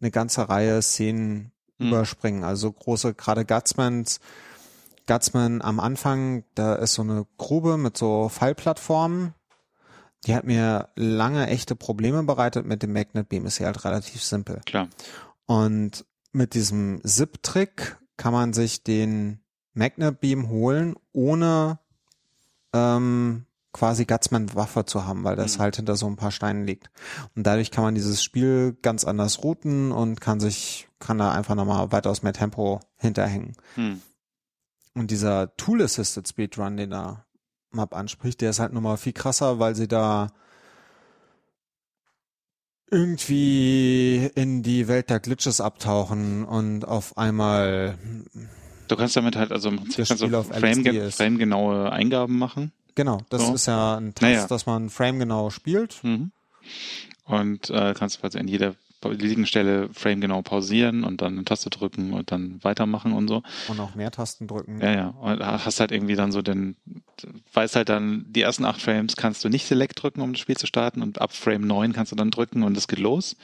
eine ganze Reihe Szenen Hm. überspringen. Also große, gerade Gutsmans, Gutsman am Anfang, da ist so eine Grube mit so Fallplattformen. Die hat mir lange echte Probleme bereitet. Mit dem Magnet Beam ist sie halt relativ simpel. Klar. Und mit diesem Zip-Trick kann man sich den Magnet Beam holen, ohne ähm, quasi Gutsman Waffe zu haben, weil das Mhm. halt hinter so ein paar Steinen liegt. Und dadurch kann man dieses Spiel ganz anders routen und kann sich, kann da einfach nochmal weitaus mehr Tempo hinterhängen. Hm. Und dieser Tool-Assisted Speedrun, den da Map anspricht, der ist halt nochmal viel krasser, weil sie da irgendwie in die Welt der Glitches abtauchen und auf einmal, Du kannst damit halt, also kannst du frame, framegenaue Eingaben machen. genau, das So. ist ja ein Test, Naja. dass man framegenau spielt. Mhm. Und äh, kannst quasi an jeder beliebigen Stelle framegenau pausieren und dann eine Taste drücken und dann weitermachen und so. Und auch mehr Tasten drücken. Ja, ja. Und hast halt irgendwie dann so den, weißt halt dann, die ersten acht Frames kannst du nicht Select drücken, um das Spiel zu starten und ab Frame 9 kannst du dann drücken und es geht los.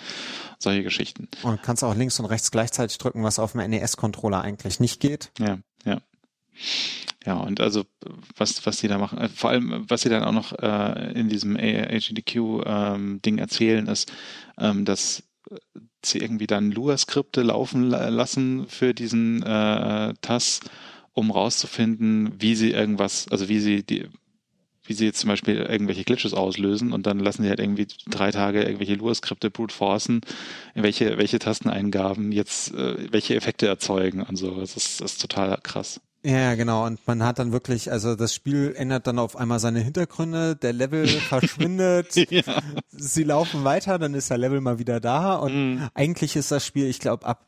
Solche Geschichten. Und kannst auch links und rechts gleichzeitig drücken, was auf dem NES-Controller eigentlich nicht geht. Ja, ja. Ja, und also was, was die da machen, äh, vor allem, was sie dann auch noch äh, in diesem HGDQ-Ding erzählen, ist, ähm, dass sie irgendwie dann Lua-Skripte laufen la lassen für diesen äh, TAS, um rauszufinden, wie sie irgendwas, also wie sie die, wie sie jetzt zum Beispiel irgendwelche Glitches auslösen und dann lassen sie halt irgendwie drei Tage irgendwelche Lua-Skripte brute forcen, welche, welche Tasteneingaben jetzt äh, welche Effekte erzeugen und so. Das ist, das ist total krass. Ja, genau. Und man hat dann wirklich, also das Spiel ändert dann auf einmal seine Hintergründe, der Level verschwindet, ja. sie laufen weiter, dann ist der Level mal wieder da und Mhm. eigentlich ist das Spiel, ich glaube, ab,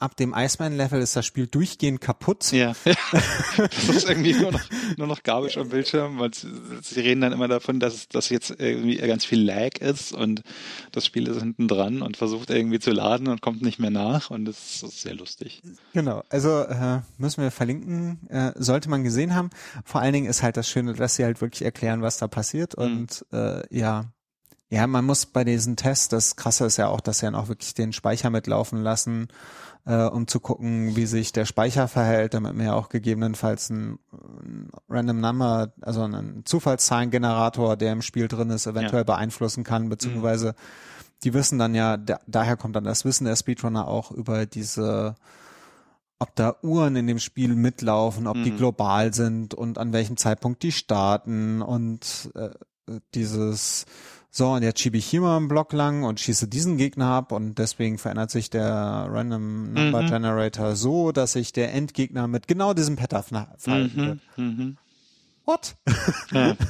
ab dem Iceman-Level ist das Spiel durchgehend kaputt. Ja. das ist irgendwie nur noch, nur noch Garbage am Bildschirm, weil sie, reden dann immer davon, dass, dass jetzt irgendwie ganz viel Lag ist und das Spiel ist hinten dran und versucht irgendwie zu laden und kommt nicht mehr nach und das ist sehr lustig. Genau, also äh, müssen wir verlinken, äh, sollte man gesehen haben. Vor allen Dingen ist halt das Schöne, dass sie halt wirklich erklären, was da passiert Mhm. und äh, ja, ja, man muss bei diesen Tests, das Krasse ist ja auch, dass sie dann auch wirklich den Speicher mitlaufen lassen, äh, um zu gucken, wie sich der Speicher verhält, damit man ja auch gegebenenfalls ein, ein Random Number, also einen Zufallszahlengenerator, der im Spiel drin ist, eventuell beeinflussen kann, beziehungsweise die wissen dann ja, da, daher kommt dann das Wissen der Speedrunner auch über diese ob da Uhren in dem Spiel mitlaufen, ob die Mhm. global sind und an welchem Zeitpunkt die starten und äh, dieses so und jetzt schiebe ich hier mal einen Block lang und schieße diesen Gegner ab und deswegen verändert sich der Random Number Mhm. Generator so, dass sich der Endgegner mit genau diesem Pattern verha- verhalten wird. Mhm. Mhm. What? Ja.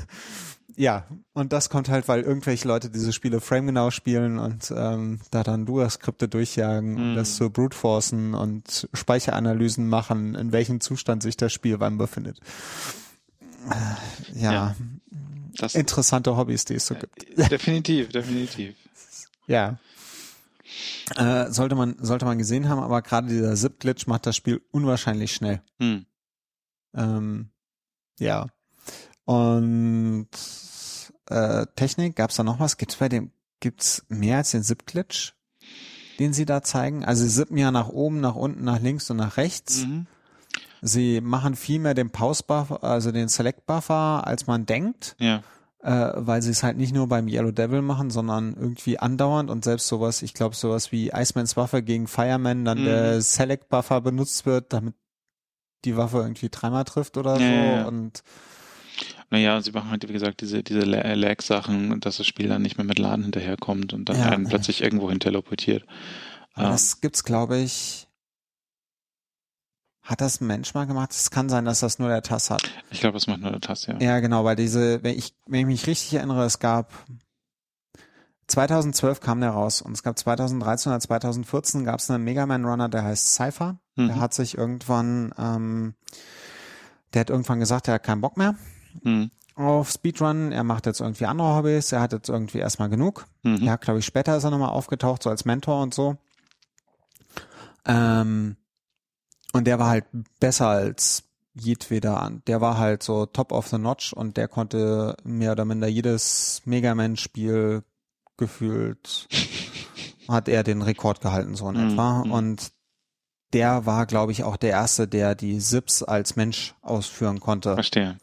Ja, und das kommt halt, weil irgendwelche Leute diese Spiele framegenau spielen und ähm, da dann Lua-Skripte durchjagen und Mhm. das zu brute forcen und Speicheranalysen machen, in welchem Zustand sich das Spiel wann befindet. Äh, Ja, Ja. Das, interessante Hobbys, die es so gibt. definitiv, definitiv. Ja. Äh, sollte man sollte man gesehen haben, aber gerade dieser Zip-Glitch macht das Spiel unwahrscheinlich schnell. Hm. Ähm, ja. Und äh, Technik, gab's da noch was? Gibt's bei dem gibt's mehr als den Zip-Glitch, den sie da zeigen? Also sie sippen ja nach oben, nach unten, nach links und nach rechts. Mhm. Sie machen viel mehr den Pause-Buffer, also den Select-Buffer, als man denkt, Ja. äh, weil sie es halt nicht nur beim Yellow Devil machen, sondern irgendwie andauernd und selbst sowas, ich glaube sowas wie Iceman's Waffe gegen Fireman, dann Mhm. der Select-Buffer benutzt wird, damit die Waffe irgendwie dreimal trifft oder so Ja, ja, ja. und Naja, sie machen halt, wie gesagt, diese, diese La- Lag-Sachen, dass das Spiel dann nicht mehr mit Laden hinterherkommt und dann Ja, einen ja. plötzlich irgendwo hin teleportiert. Ähm, das gibt's, glaube ich. Hat das ein Mensch mal gemacht? Es kann sein, dass das nur der TAS hat. ich glaube, das macht nur der Tass, ja. Ja, genau, weil diese, wenn ich, wenn ich mich richtig erinnere, es gab 2012 kam der raus und es gab 2013 oder 2014 gab es einen Mega Man Runner, der heißt Cypher. Der Mhm. hat sich irgendwann, ähm, der hat irgendwann gesagt, er hat keinen Bock mehr Mhm. auf Speedrun. Er macht jetzt irgendwie andere Hobbys. Er hat jetzt irgendwie erstmal genug. Mhm. Ja, glaube ich, später ist er nochmal aufgetaucht, so als Mentor und so. Ähm, und der war halt besser als jedweder an. Der war halt so top of the notch und der konnte mehr oder minder jedes Mega Man-Spiel gefühlt hat er den Rekord gehalten, so in Mhm, etwa. mhm. Und der war, glaube ich, auch der Erste, der die Sips als Mensch ausführen konnte. Verstehe.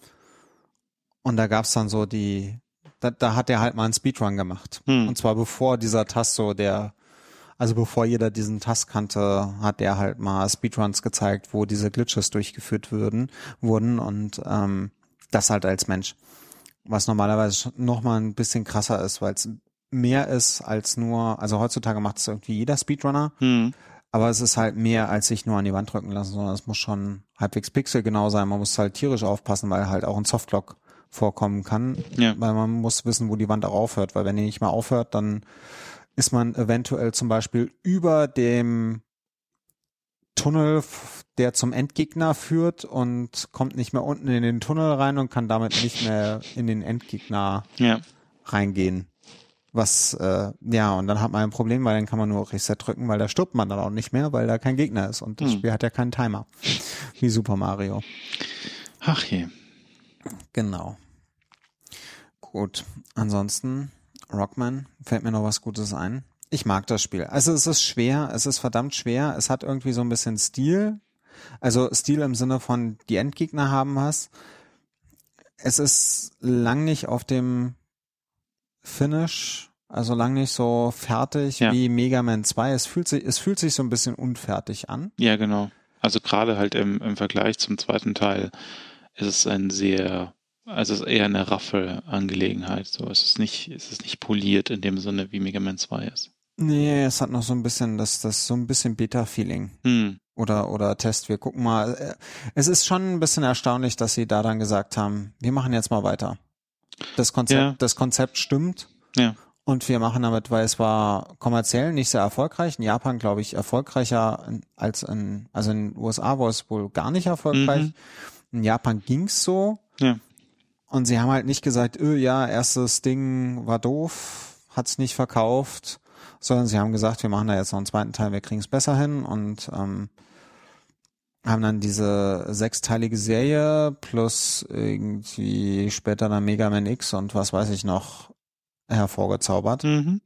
Und da gab's dann so die, da, da hat er halt mal einen Speedrun gemacht. Hm. Und zwar bevor dieser Task so der, also bevor jeder diesen Task kannte, hat er halt mal Speedruns gezeigt, wo diese Glitches durchgeführt würden, wurden und ähm, das halt als Mensch. Was normalerweise noch mal ein bisschen krasser ist, weil es mehr ist als nur, also heutzutage macht es irgendwie jeder Speedrunner, Mhm. aber es ist halt mehr als sich nur an die Wand drücken lassen, sondern es muss schon halbwegs pixelgenau sein. Man muss halt tierisch aufpassen, weil halt auch ein Softlock vorkommen kann, Ja. weil man muss wissen, wo die Wand auch aufhört, weil wenn die nicht mehr aufhört, dann ist man eventuell zum Beispiel über dem Tunnel, der zum Endgegner führt und kommt nicht mehr unten in den Tunnel rein und kann damit nicht mehr in den Endgegner Ja. reingehen. Was, äh, ja, und dann hat man ein Problem, weil dann kann man nur Reset drücken, weil da stirbt man dann auch nicht mehr, weil da kein Gegner ist und das Hm. Spiel hat ja keinen Timer. Wie Super Mario. Ach je. Genau. Gut. Ansonsten, Rockman, fällt mir noch was Gutes ein. Ich mag das Spiel. Also es ist schwer, es ist verdammt schwer. Es hat irgendwie so ein bisschen Stil. Also Stil im Sinne von die Endgegner haben was. Es ist lang nicht auf dem Finish, also lang nicht so fertig Ja. wie Mega Man 2. Es fühlt sich, es fühlt sich so ein bisschen unfertig an. Ja, genau. Also gerade halt im, im Vergleich zum zweiten Teil ist es ein sehr, also es ist eher eine Raffel-Angelegenheit. So, es ist nicht, es ist nicht poliert in dem Sinne, wie Mega Man 2 ist. Nee, es hat noch so ein bisschen das, das so ein bisschen Beta-Feeling. Hm. oder oder Test. Wir gucken mal. Äh, Es ist schon ein bisschen erstaunlich, dass sie da dann gesagt haben, wir machen jetzt mal weiter. Das Konzept, Ja. das Konzept stimmt. Ja. Und wir machen damit, weil es war kommerziell nicht sehr erfolgreich. In Japan, glaube ich, erfolgreicher als in, also in den USA war es wohl gar nicht erfolgreich. Mhm. In Japan ging's so. Ja. Und sie haben halt nicht gesagt, öh, ja, erstes Ding war doof, hat's nicht verkauft, sondern sie haben gesagt, wir machen da jetzt noch einen zweiten Teil, wir kriegen es besser hin und ähm, haben dann diese sechsteilige Serie plus irgendwie später dann Mega Man X und was weiß ich noch hervorgezaubert Mhm.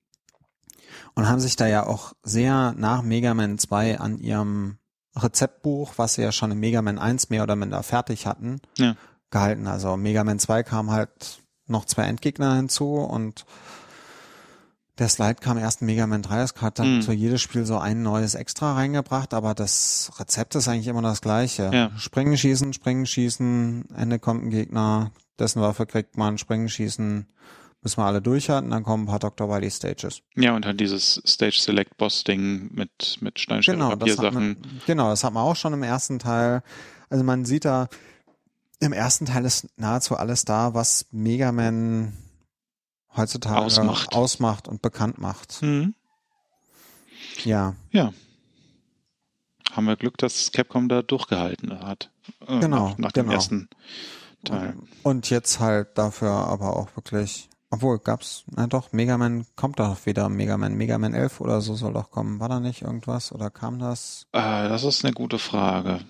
und haben sich da ja auch sehr nach Mega Man 2 an ihrem Rezeptbuch, was sie ja schon in Mega Man 1 mehr oder minder fertig hatten, Ja. Gehalten. Also Mega Man 2 kam halt noch zwei Endgegner hinzu und der Slide kam erst in Mega Man 3, es hat dann Mhm. für jedes Spiel so ein neues Extra reingebracht, aber das Rezept ist eigentlich immer das gleiche. Ja. Springen, schießen, springen, schießen, Ende kommt ein Gegner, dessen Waffe kriegt man, springen, schießen, müssen wir alle durchhalten, dann kommen ein paar Dr. Wily Stages. Ja, und halt dieses Stage Select Boss Ding mit, mit Steinschere Genau, das Papiersachen. man, genau, das hat man auch schon im ersten Teil. Also man sieht da, im ersten Teil ist nahezu alles da, was Mega Man heutzutage Ausmacht. ausmacht und bekannt macht. Mhm. Ja, Ja. Haben wir Glück, dass Capcom da durchgehalten hat. Äh, Genau, Nach, nach dem genau. ersten Teil. und jetzt halt dafür aber auch wirklich, obwohl gab's, na doch, Mega Man kommt doch wieder, Mega Man, Mega Man 11 oder so soll doch kommen. War da nicht irgendwas oder kam das? Äh, das ist eine gute Frage.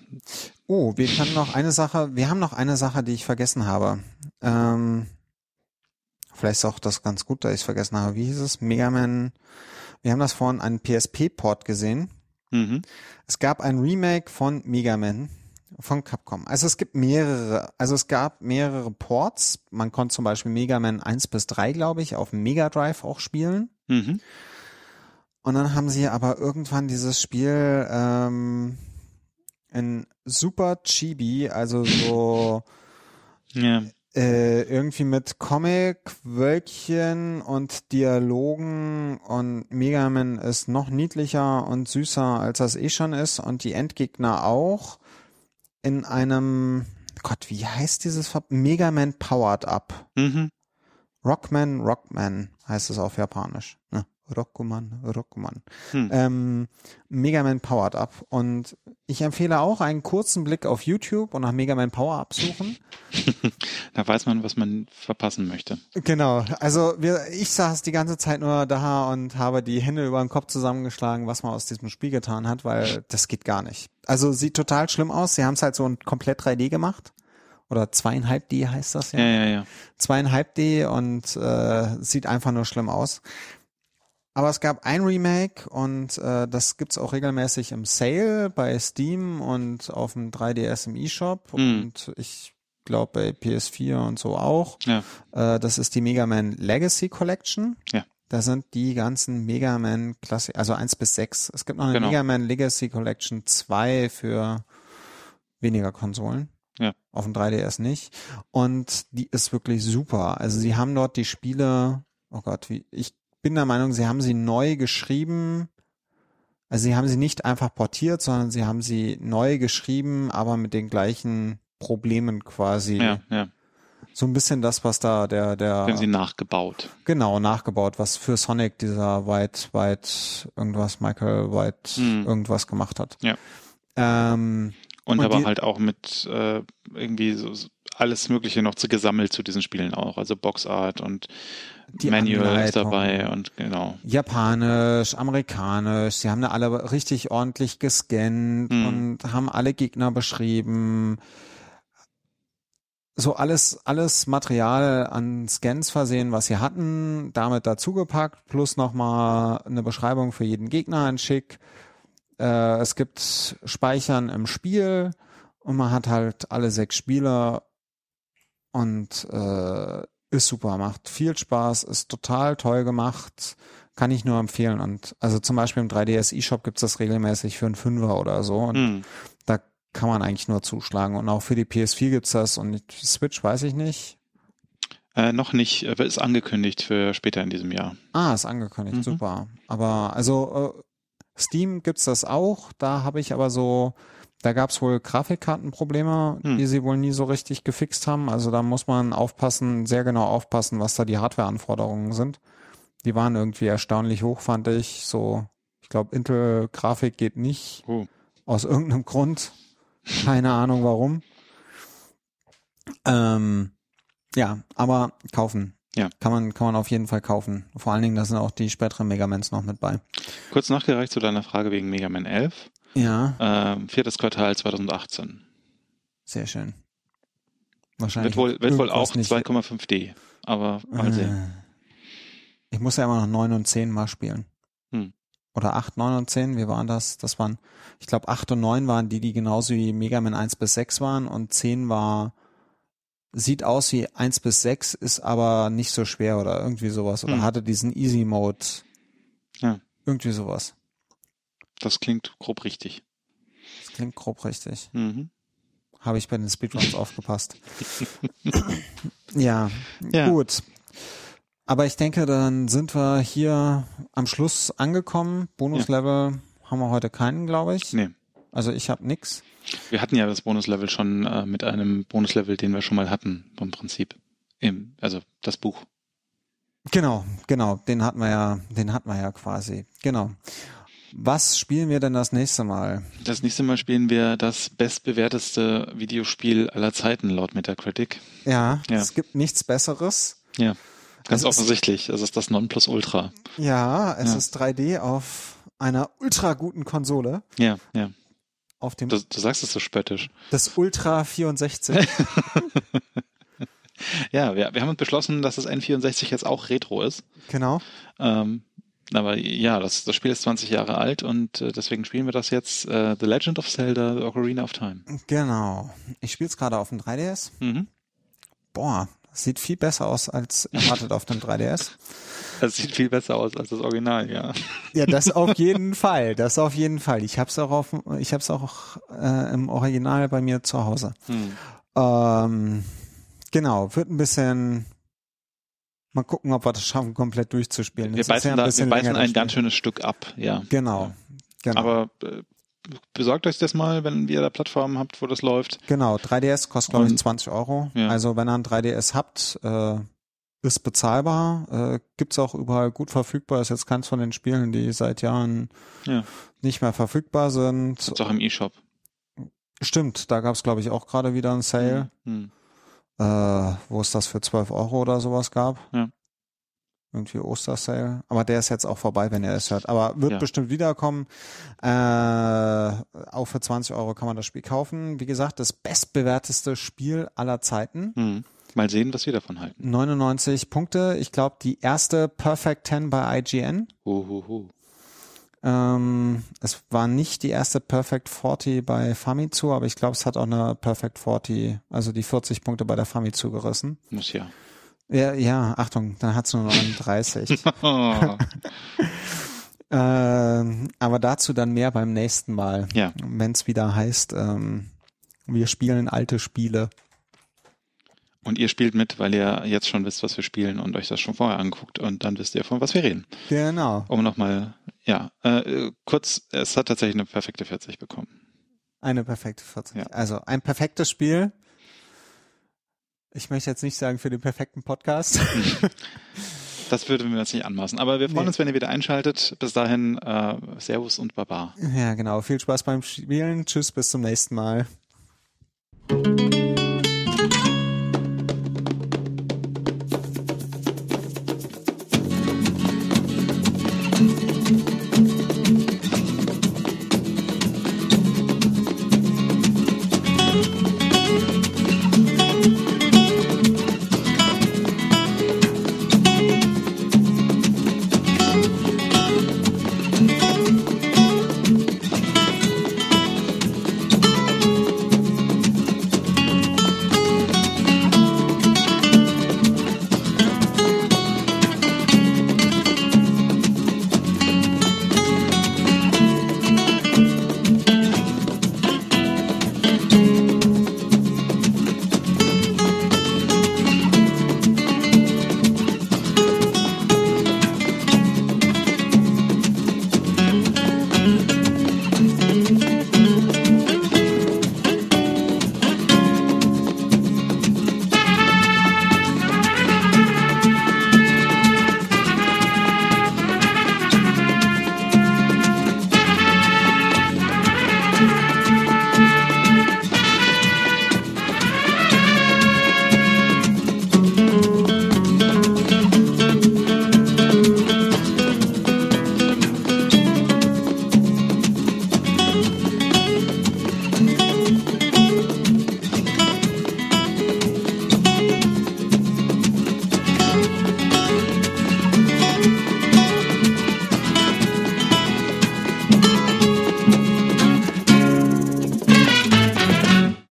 Oh, wir können noch eine Sache, wir haben noch eine Sache, die ich vergessen habe. Ähm, Vielleicht ist auch das ganz gut, da ich es vergessen habe. Wie hieß es? Mega Man. Wir haben das vorhin einen PSP-Port gesehen. Mhm. Es gab ein Remake von Mega Man von Capcom. Also es gibt mehrere, also es gab mehrere Ports. Man konnte zum Beispiel Mega Man 1 bis 3, glaube ich, auf Mega Drive auch spielen. Mhm. Und dann haben sie aber irgendwann dieses Spiel ähm, in super chibi, also so Ja. äh, irgendwie mit Comic, Wölkchen und Dialogen und Mega Man ist noch niedlicher und süßer, als das eh schon ist und die Endgegner auch in einem, Gott, wie heißt dieses Ver Mega Man Powered Up? Mhm. Rockman, Rockman heißt es auf Japanisch. Ne? Rockman, Rockman. Hm. Ähm, Mega Man Powered Up. Und ich empfehle auch einen kurzen Blick auf YouTube und nach Mega Man Power Up suchen. Da weiß man, was man verpassen möchte. Genau, also wir, ich saß die ganze Zeit nur da und habe die Hände über den Kopf zusammengeschlagen, was man aus diesem Spiel getan hat, weil das geht gar nicht. Also sieht total schlimm aus. Sie haben es halt so ein komplett 3D gemacht. Oder zweieinhalb D heißt das ja. Ja, ja, ja. Zweieinhalb D und äh, sieht einfach nur schlimm aus. Aber es gab ein Remake und äh, das gibt's auch regelmäßig im Sale bei Steam und auf dem 3DS im eShop Mhm. und ich glaube bei PS4 und so auch. Ja. Äh, das ist die Mega Man Legacy Collection. Ja. Da sind die ganzen Mega Man Klasse, also eins bis sechs. Es gibt noch eine Genau. Mega Man Legacy Collection 2 für weniger Konsolen. Ja. Auf dem 3DS nicht. Und die ist wirklich super. Also sie haben dort die Spiele, oh Gott, wie, ich bin der Meinung, sie haben sie neu geschrieben. Also sie haben sie nicht einfach portiert, sondern sie haben sie neu geschrieben, aber mit den gleichen Problemen quasi. Ja, ja. So ein bisschen das, was da der, der, Haben sie nachgebaut. genau, nachgebaut, was für Sonic dieser White, White, irgendwas, Michael White, Hm. irgendwas gemacht hat. Ja. Ähm, Und, Und aber die- halt auch mit äh, irgendwie so alles Mögliche noch zu gesammelt zu diesen Spielen auch. Also Boxart und Die Manual ist Anleitung. dabei und genau. Japanisch, amerikanisch, sie haben da alle richtig ordentlich gescannt Hm. und haben alle Gegner beschrieben. So alles, alles Material an Scans versehen, was sie hatten, damit dazugepackt, plus nochmal eine Beschreibung für jeden Gegner in Schick. Äh, es gibt Speichern im Spiel und man hat halt alle sechs Spieler und äh, ist super, macht viel Spaß, ist total toll gemacht, kann ich nur empfehlen. Und also zum Beispiel im 3DS eShop gibt's das regelmäßig für einen Fünfer oder so. Und Hm. da kann man eigentlich nur zuschlagen. Und auch für die PS4 gibt's das und die Switch weiß ich nicht. Äh, noch nicht, aber ist angekündigt für später in diesem Jahr. Ah, ist angekündigt, Mhm. super. Aber also äh, Steam gibt's das auch. Da habe ich aber so, da gab's wohl Grafikkartenprobleme, Hm. die sie wohl nie so richtig gefixt haben. Also da muss man aufpassen, sehr genau aufpassen, was da die Hardwareanforderungen sind. Die waren irgendwie erstaunlich hoch, fand ich. So, ich glaube, Intel-Grafik geht nicht Oh. aus irgendeinem Grund. Keine Ahnung warum. Ähm, ja, aber kaufen. Ja. Kann man, kann man auf jeden Fall kaufen. Vor allen Dingen, da sind auch die späteren Megamans noch mit bei. Kurz nachgereicht zu deiner Frage wegen Mega Man 11. Ja, Ähm, viertes Quartal 2018. sehr schön. Wahrscheinlich. Wird wohl, wird wohl auch nicht- 2,5D. Aber mal sehen. Äh, Ich muss ja immer noch 9 und 10 mal spielen. Hm. Oder 8, 9 und 10, wie waren das? Das waren, ich glaube 8 und 9 waren die, die genauso wie Mega Man 1 bis 6 waren und 10 war, sieht aus wie 1 bis 6, ist aber nicht so schwer oder irgendwie sowas. Oder Hm. hatte diesen Easy Mode. Ja. Irgendwie sowas. Das klingt grob richtig. Das klingt grob richtig. Mhm. Habe ich bei den Speedruns aufgepasst. ja, Ja. gut. Aber ich denke, dann sind wir hier am Schluss angekommen. Bonuslevel haben wir heute keinen, glaube ich. Nee. Also ich habe nix. Wir hatten ja das Bonuslevel schon äh, mit einem Bonuslevel, den wir schon mal hatten, vom Prinzip. Im, also das Buch. Genau, genau. Den hatten wir ja, den hatten wir ja quasi. Genau. Was spielen wir denn das nächste Mal? Das nächste Mal spielen wir das bestbewerteste Videospiel aller Zeiten laut Metacritic. Ja, Ja. es gibt nichts Besseres. Ja, ganz Es ist- offensichtlich. Es ist das Nonplusultra. Ja, es Ja. ist 3D auf einer ultra guten Konsole. Ja, ja. Auf dem Du, du sagst es so spöttisch. das Ultra 64. ja, wir, wir haben uns beschlossen, dass das N64 jetzt auch Retro ist. Genau. Ähm, aber ja, das, das Spiel ist 20 Jahre alt und äh, deswegen spielen wir das jetzt. Äh, The Legend of Zelda, The Ocarina of Time. Genau. Ich spiele es gerade auf dem 3DS. Mhm. Boah, sieht viel besser aus als erwartet auf dem 3DS. Das sieht viel besser aus als das Original, ja. Ja, das auf jeden Fall. Das auf jeden Fall. Ich habe es auch auf, ich habe es auch äh, im Original bei mir zu Hause. Hm. Ähm, genau, wird ein bisschen. Mal gucken, ob wir das schaffen, komplett durchzuspielen. Wir ist beißen, ja da, bisschen wir beißen ein ganz schönes Stück ab, ja. Genau. Genau. Aber äh, besorgt euch das mal, wenn ihr da Plattformen habt, wo das läuft. Genau, 3DS kostet glaube ich Und- 20 Euro. Ja. Also wenn ihr ein 3DS habt, äh, ist bezahlbar, äh, gibt's auch überall gut verfügbar. Ist jetzt keins von den Spielen, die seit Jahren Ja. nicht mehr verfügbar sind. Gibt's auch im E-Shop. Stimmt, da gab's glaube ich auch gerade wieder einen Sale, Hm. Äh, wo es das für 12 Euro oder sowas gab. Ja. Irgendwie Ostersale. Aber der ist jetzt auch vorbei, wenn ihr es hört. Aber wird Ja. bestimmt wiederkommen. Äh, auch für 20 Euro kann man das Spiel kaufen. Wie gesagt, das bestbewerteste Spiel aller Zeiten. Hm. Mal sehen, was wir davon halten. 99 Punkte. Ich glaube, die erste Perfect 10 bei IGN. Huhuhu. Ähm, es war nicht die erste Perfect 40 bei Famitsu, aber ich glaube, es hat auch eine Perfect 40, also die 40 Punkte bei der Famitsu gerissen. Muss ja. Ja, ja, Achtung, dann hat es nur 39. Oh. ähm, aber dazu dann mehr beim nächsten Mal, ja. wenn es wieder heißt, ähm, wir spielen alte Spiele. Und ihr spielt mit, weil ihr jetzt schon wisst, was wir spielen und euch das schon vorher anguckt und dann wisst ihr, von was wir reden. Genau. Um nochmal, ja, äh, kurz, es hat tatsächlich eine perfekte 40 bekommen. Eine perfekte 40. Ja. Also ein perfektes Spiel. Ich möchte jetzt nicht sagen für den perfekten Podcast. Das würden wir uns nicht anmaßen. Aber wir freuen Nee. uns, wenn ihr wieder einschaltet. Bis dahin, äh, Servus und Baba. ja, genau. Viel Spaß beim Spielen. Tschüss, bis zum nächsten Mal.